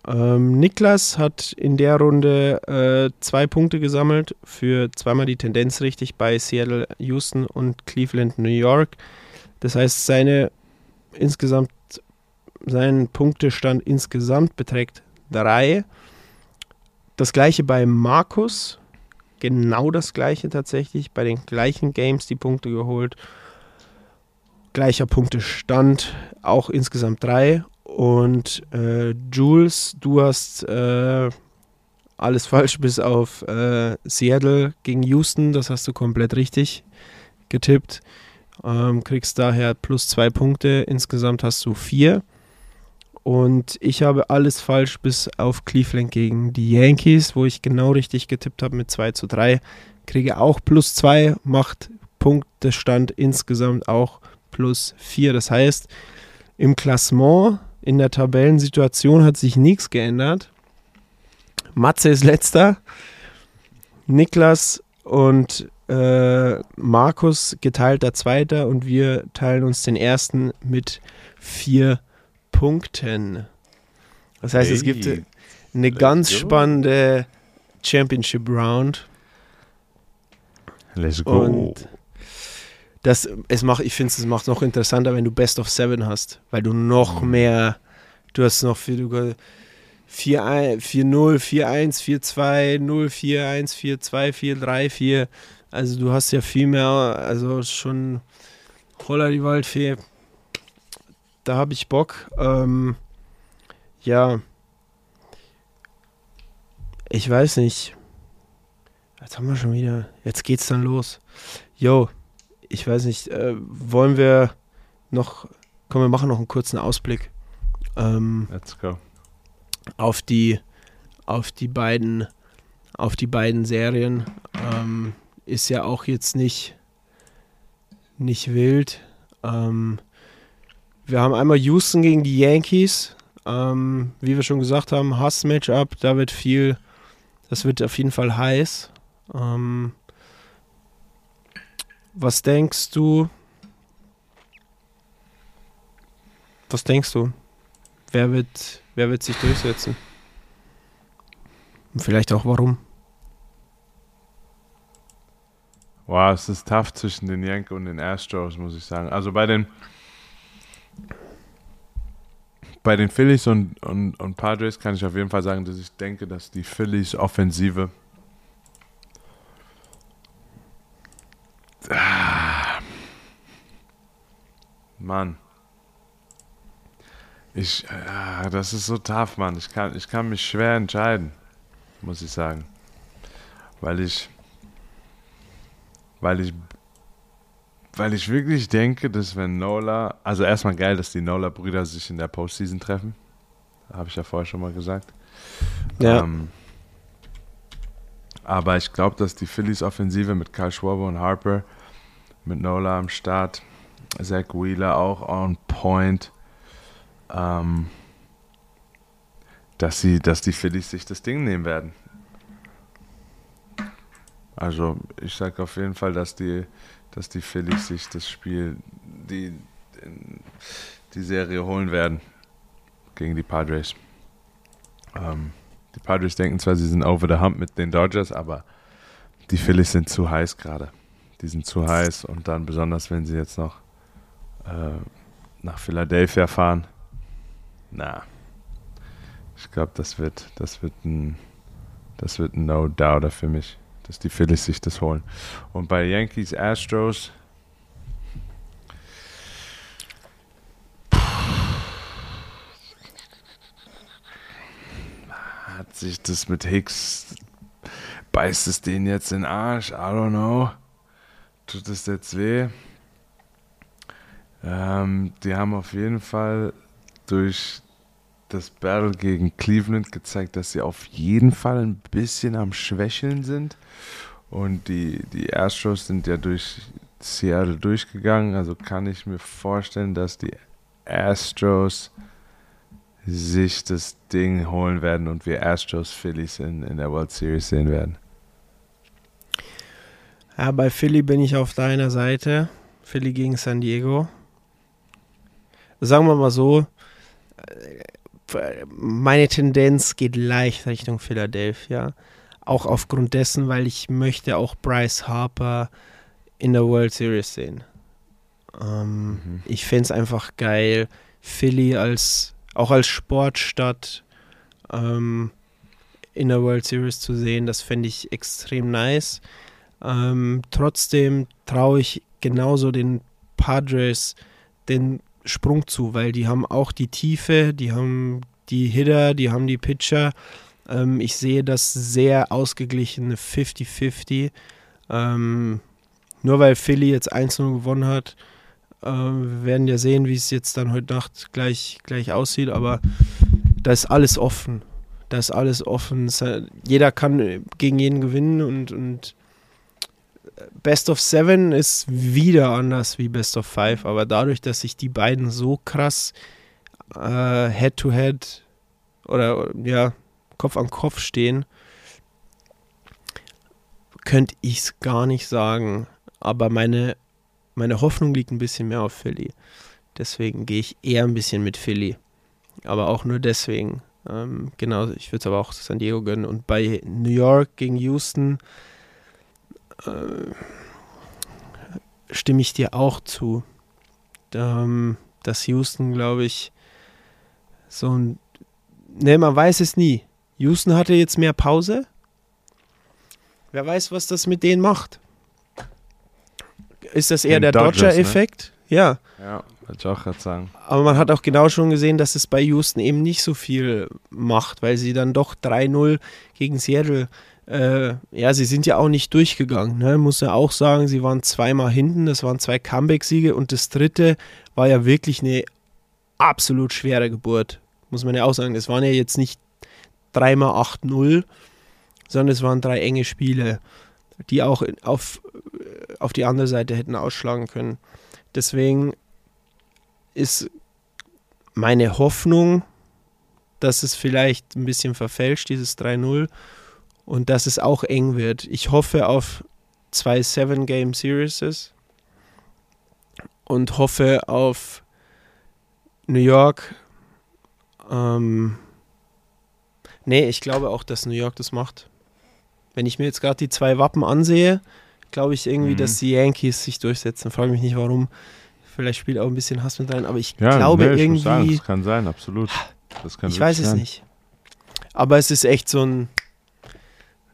Ähm, Niklas hat in der Runde äh, zwei Punkte gesammelt für zweimal die Tendenz richtig bei Seattle, Houston und Cleveland, New York. Das heißt, seine insgesamt sein Punktestand insgesamt beträgt drei. Das gleiche bei Markus, genau das gleiche tatsächlich, bei den gleichen Games die Punkte geholt. Gleicher Punktestand, auch insgesamt drei. Und äh, Jules, du hast äh, alles falsch bis auf äh, Seattle gegen Houston, das hast du komplett richtig getippt. Ähm, kriegst daher plus zwei Punkte, insgesamt hast du vier. Und ich habe alles falsch bis auf Cleveland gegen die Yankees, wo ich genau richtig getippt habe mit 2 zu 3. Kriege auch plus 2, macht Punktestand insgesamt auch plus 4. Das heißt, im Klassement, in der Tabellensituation hat sich nichts geändert. Matze ist letzter. Niklas und äh, Markus geteilter Zweiter und wir teilen uns den ersten mit vier Punkten. Das heißt, es gibt Hey, eine let's ganz go. spannende Championship Round Let's go. und das, es macht, ich finde, es macht noch interessanter, wenn du Best of Seven hast, weil du noch Mhm. mehr, du hast noch viel, du 4-0, 4-1, 4-2, 0, 4-1, 4-2, 4-3, 4. Also du hast ja viel mehr, also schon Holla die Waldfee. Da habe ich Bock. Ähm, ja. Ich weiß nicht. Jetzt haben wir schon wieder. Jetzt geht's dann los. Yo, ich weiß nicht. Äh, wollen wir noch. Komm, wir machen noch einen kurzen Ausblick. Ähm, Let's go. auf die auf die beiden auf die beiden Serien ähm, ist ja auch jetzt nicht nicht wild. Ähm, wir haben einmal Houston gegen die Yankees. Ähm, wie wir schon gesagt haben, Hass-Matchup, da wird viel, das wird auf jeden Fall heiß. Ähm, was denkst du? Was denkst du? Wer wird, wer wird sich durchsetzen? Und vielleicht auch warum? Wow, es ist tough zwischen den Yankees und den Astros, muss ich sagen. Also bei den bei den Phillies und, und, und Padres kann ich auf jeden Fall sagen, dass ich denke, dass die Phillies Offensive Ah. Mann. Ich, ah, das ist so tough, Mann. Ich kann, ich kann mich schwer entscheiden, muss ich sagen. Weil ich, weil ich, weil ich wirklich denke, dass wenn Nola, also erstmal geil, dass die Nola-Brüder sich in der Postseason treffen. Habe ich ja vorher schon mal gesagt. Ja. Ähm, aber ich glaube, dass die Phillies Offensive mit Kyle Schwarber und Harper, mit Nola am Start, Zach Wheeler auch on point, ähm, dass sie, dass die Phillies sich das Ding nehmen werden. Also ich sage auf jeden Fall, dass die, dass die Phillies sich das Spiel, die, die Serie holen werden gegen die Padres. Ähm, die Padres denken zwar, sie sind over the hump mit den Dodgers, aber die Phillies sind zu heiß gerade. Die sind zu heiß und dann besonders, wenn sie jetzt noch äh, nach Philadelphia fahren. Na, ich glaube, das wird, das wird ein, das wird ein No-Doubter für mich, dass die Phillies sich das holen. Und bei Yankees Astros hat sich das mit Hicks beißt es den jetzt in den Arsch? I don't know. Tut es jetzt weh? Ähm, die haben auf jeden Fall durch das Battle gegen Cleveland gezeigt, dass sie auf jeden Fall ein bisschen am Schwächeln sind. Und die, die Astros sind ja durch Seattle durchgegangen. Also kann ich mir vorstellen, dass die Astros sich das Ding holen werden und wir Astros Phillies in, in der World Series sehen werden. Ja, bei Philly bin ich auf deiner Seite. Philly gegen San Diego. Sagen wir mal so, meine Tendenz geht leicht Richtung Philadelphia. Auch aufgrund dessen, weil ich möchte auch Bryce Harper in der World Series sehen. Ähm, Mhm. Ich fände es einfach geil, Philly als auch als Sportstadt ähm, in der World Series zu sehen. Das fände ich extrem nice. Ähm, trotzdem traue ich genauso den Padres den Sprung zu, weil die haben auch die Tiefe, die haben die Hitter, die haben die Pitcher. Ähm, ich sehe das sehr ausgeglichene 50-50. Ähm, nur weil Philly jetzt 1-0 gewonnen hat, äh, wir werden ja sehen, wie es jetzt dann heute Nacht gleich, gleich aussieht, aber da ist alles offen. Da ist alles offen. Jeder kann gegen jeden gewinnen und, und Best of Seven ist wieder anders wie Best of Five, aber dadurch, dass sich die beiden so krass äh, Head-to-Head oder ja, Kopf an Kopf stehen, könnte ich es gar nicht sagen. Aber meine, meine Hoffnung liegt ein bisschen mehr auf Philly. Deswegen gehe ich eher ein bisschen mit Philly. Aber auch nur deswegen. Ähm, genau, ich würde es aber auch San Diego gönnen. Und bei New York gegen Houston äh, stimme ich dir auch zu. Ähm, dass Houston, glaube ich, so ein. Ne, man weiß es nie. Houston hatte jetzt mehr Pause. Wer weiß, was das mit denen macht. Ist das eher Den der ne? Dodger-Effekt? Ja. Ja, wollte ich auch gerade sagen. Aber man hat auch genau schon gesehen, dass es bei Houston eben nicht so viel macht, weil sie dann doch 3-0 gegen Seattle, äh, ja, sie sind ja auch nicht durchgegangen. Ne? Muss ja auch sagen, sie waren zweimal hinten, das waren zwei Comeback-Siege und das dritte war ja wirklich eine absolut schwere Geburt. Muss man ja auch sagen. Das waren ja jetzt nicht dreimal 8-0, sondern es waren drei enge Spiele, die auch auf, auf die andere Seite hätten ausschlagen können. Deswegen ist meine Hoffnung, dass es vielleicht ein bisschen verfälscht, dieses 3-0, und dass es auch eng wird. Ich hoffe auf zwei Seven-Game-Series und hoffe auf New York. Ähm, nee, ich glaube auch, dass New York das macht. Wenn ich mir jetzt gerade die zwei Wappen ansehe, glaube ich irgendwie, Mhm. dass die Yankees sich durchsetzen. Frage mich nicht warum. Vielleicht spielt auch ein bisschen Hass mit rein, aber ich Ja, glaube nee, ich muss sagen, irgendwie, das kann sein, absolut. Das kann ich weiß es sein. nicht. Aber es ist echt so ein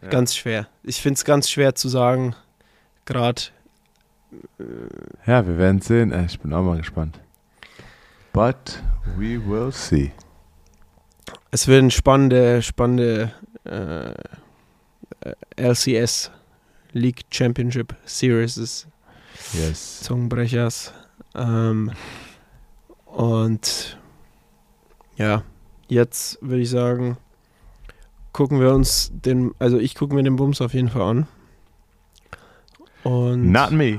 Ja. ganz schwer. Ich finde es ganz schwer zu sagen, gerade. Ja, wir werden sehen. Äh, Ich bin auch mal gespannt. But we will see. Es wird eine spannende, spannende äh, äh, LCS League Championship Series Yes. Zungenbrechers. Ähm, und ja, jetzt würde ich sagen, gucken wir uns den, also ich gucke mir den Bums auf jeden Fall an. Und Not me.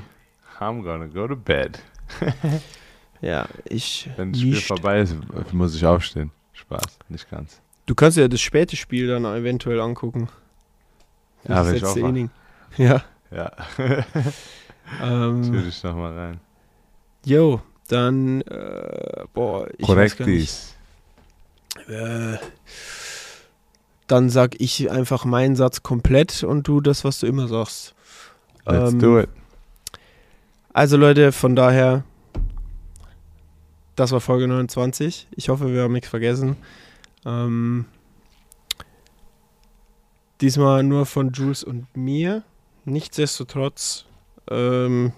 I'm gonna go to bed. ja, ich. Wenn das Spiel vorbei ist, muss ich aufstehen. Spaß, nicht ganz. Du kannst ja das späte Spiel dann eventuell angucken. Ja, Das ich auch. Inning. Ja. Ja, Ähm, natürlich noch mal rein. Jo, dann, äh, boah, ich. Korrektis. Äh, dann sag ich einfach meinen Satz komplett und du das, was du immer sagst. Let's Ähm, do it. Also Leute, von daher, das war Folge 29. Ich hoffe, wir haben nichts vergessen. Ähm, diesmal nur von Jules und mir. Nichtsdestotrotz ähm,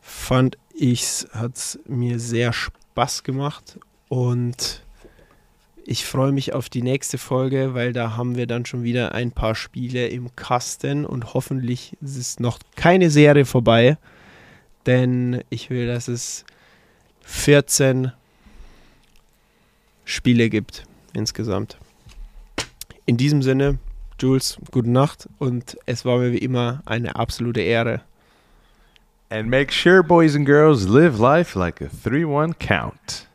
fand ich's, hat's mir sehr Spaß gemacht und ich freue mich auf die nächste Folge, weil da haben wir dann schon wieder ein paar Spiele im Kasten und hoffentlich ist noch keine Serie vorbei, denn ich will, dass es 14 Spiele gibt insgesamt. In diesem Sinne, Jules, gute Nacht und es war mir wie immer eine absolute Ehre. And make sure, boys and girls, live life like a 3 1 count.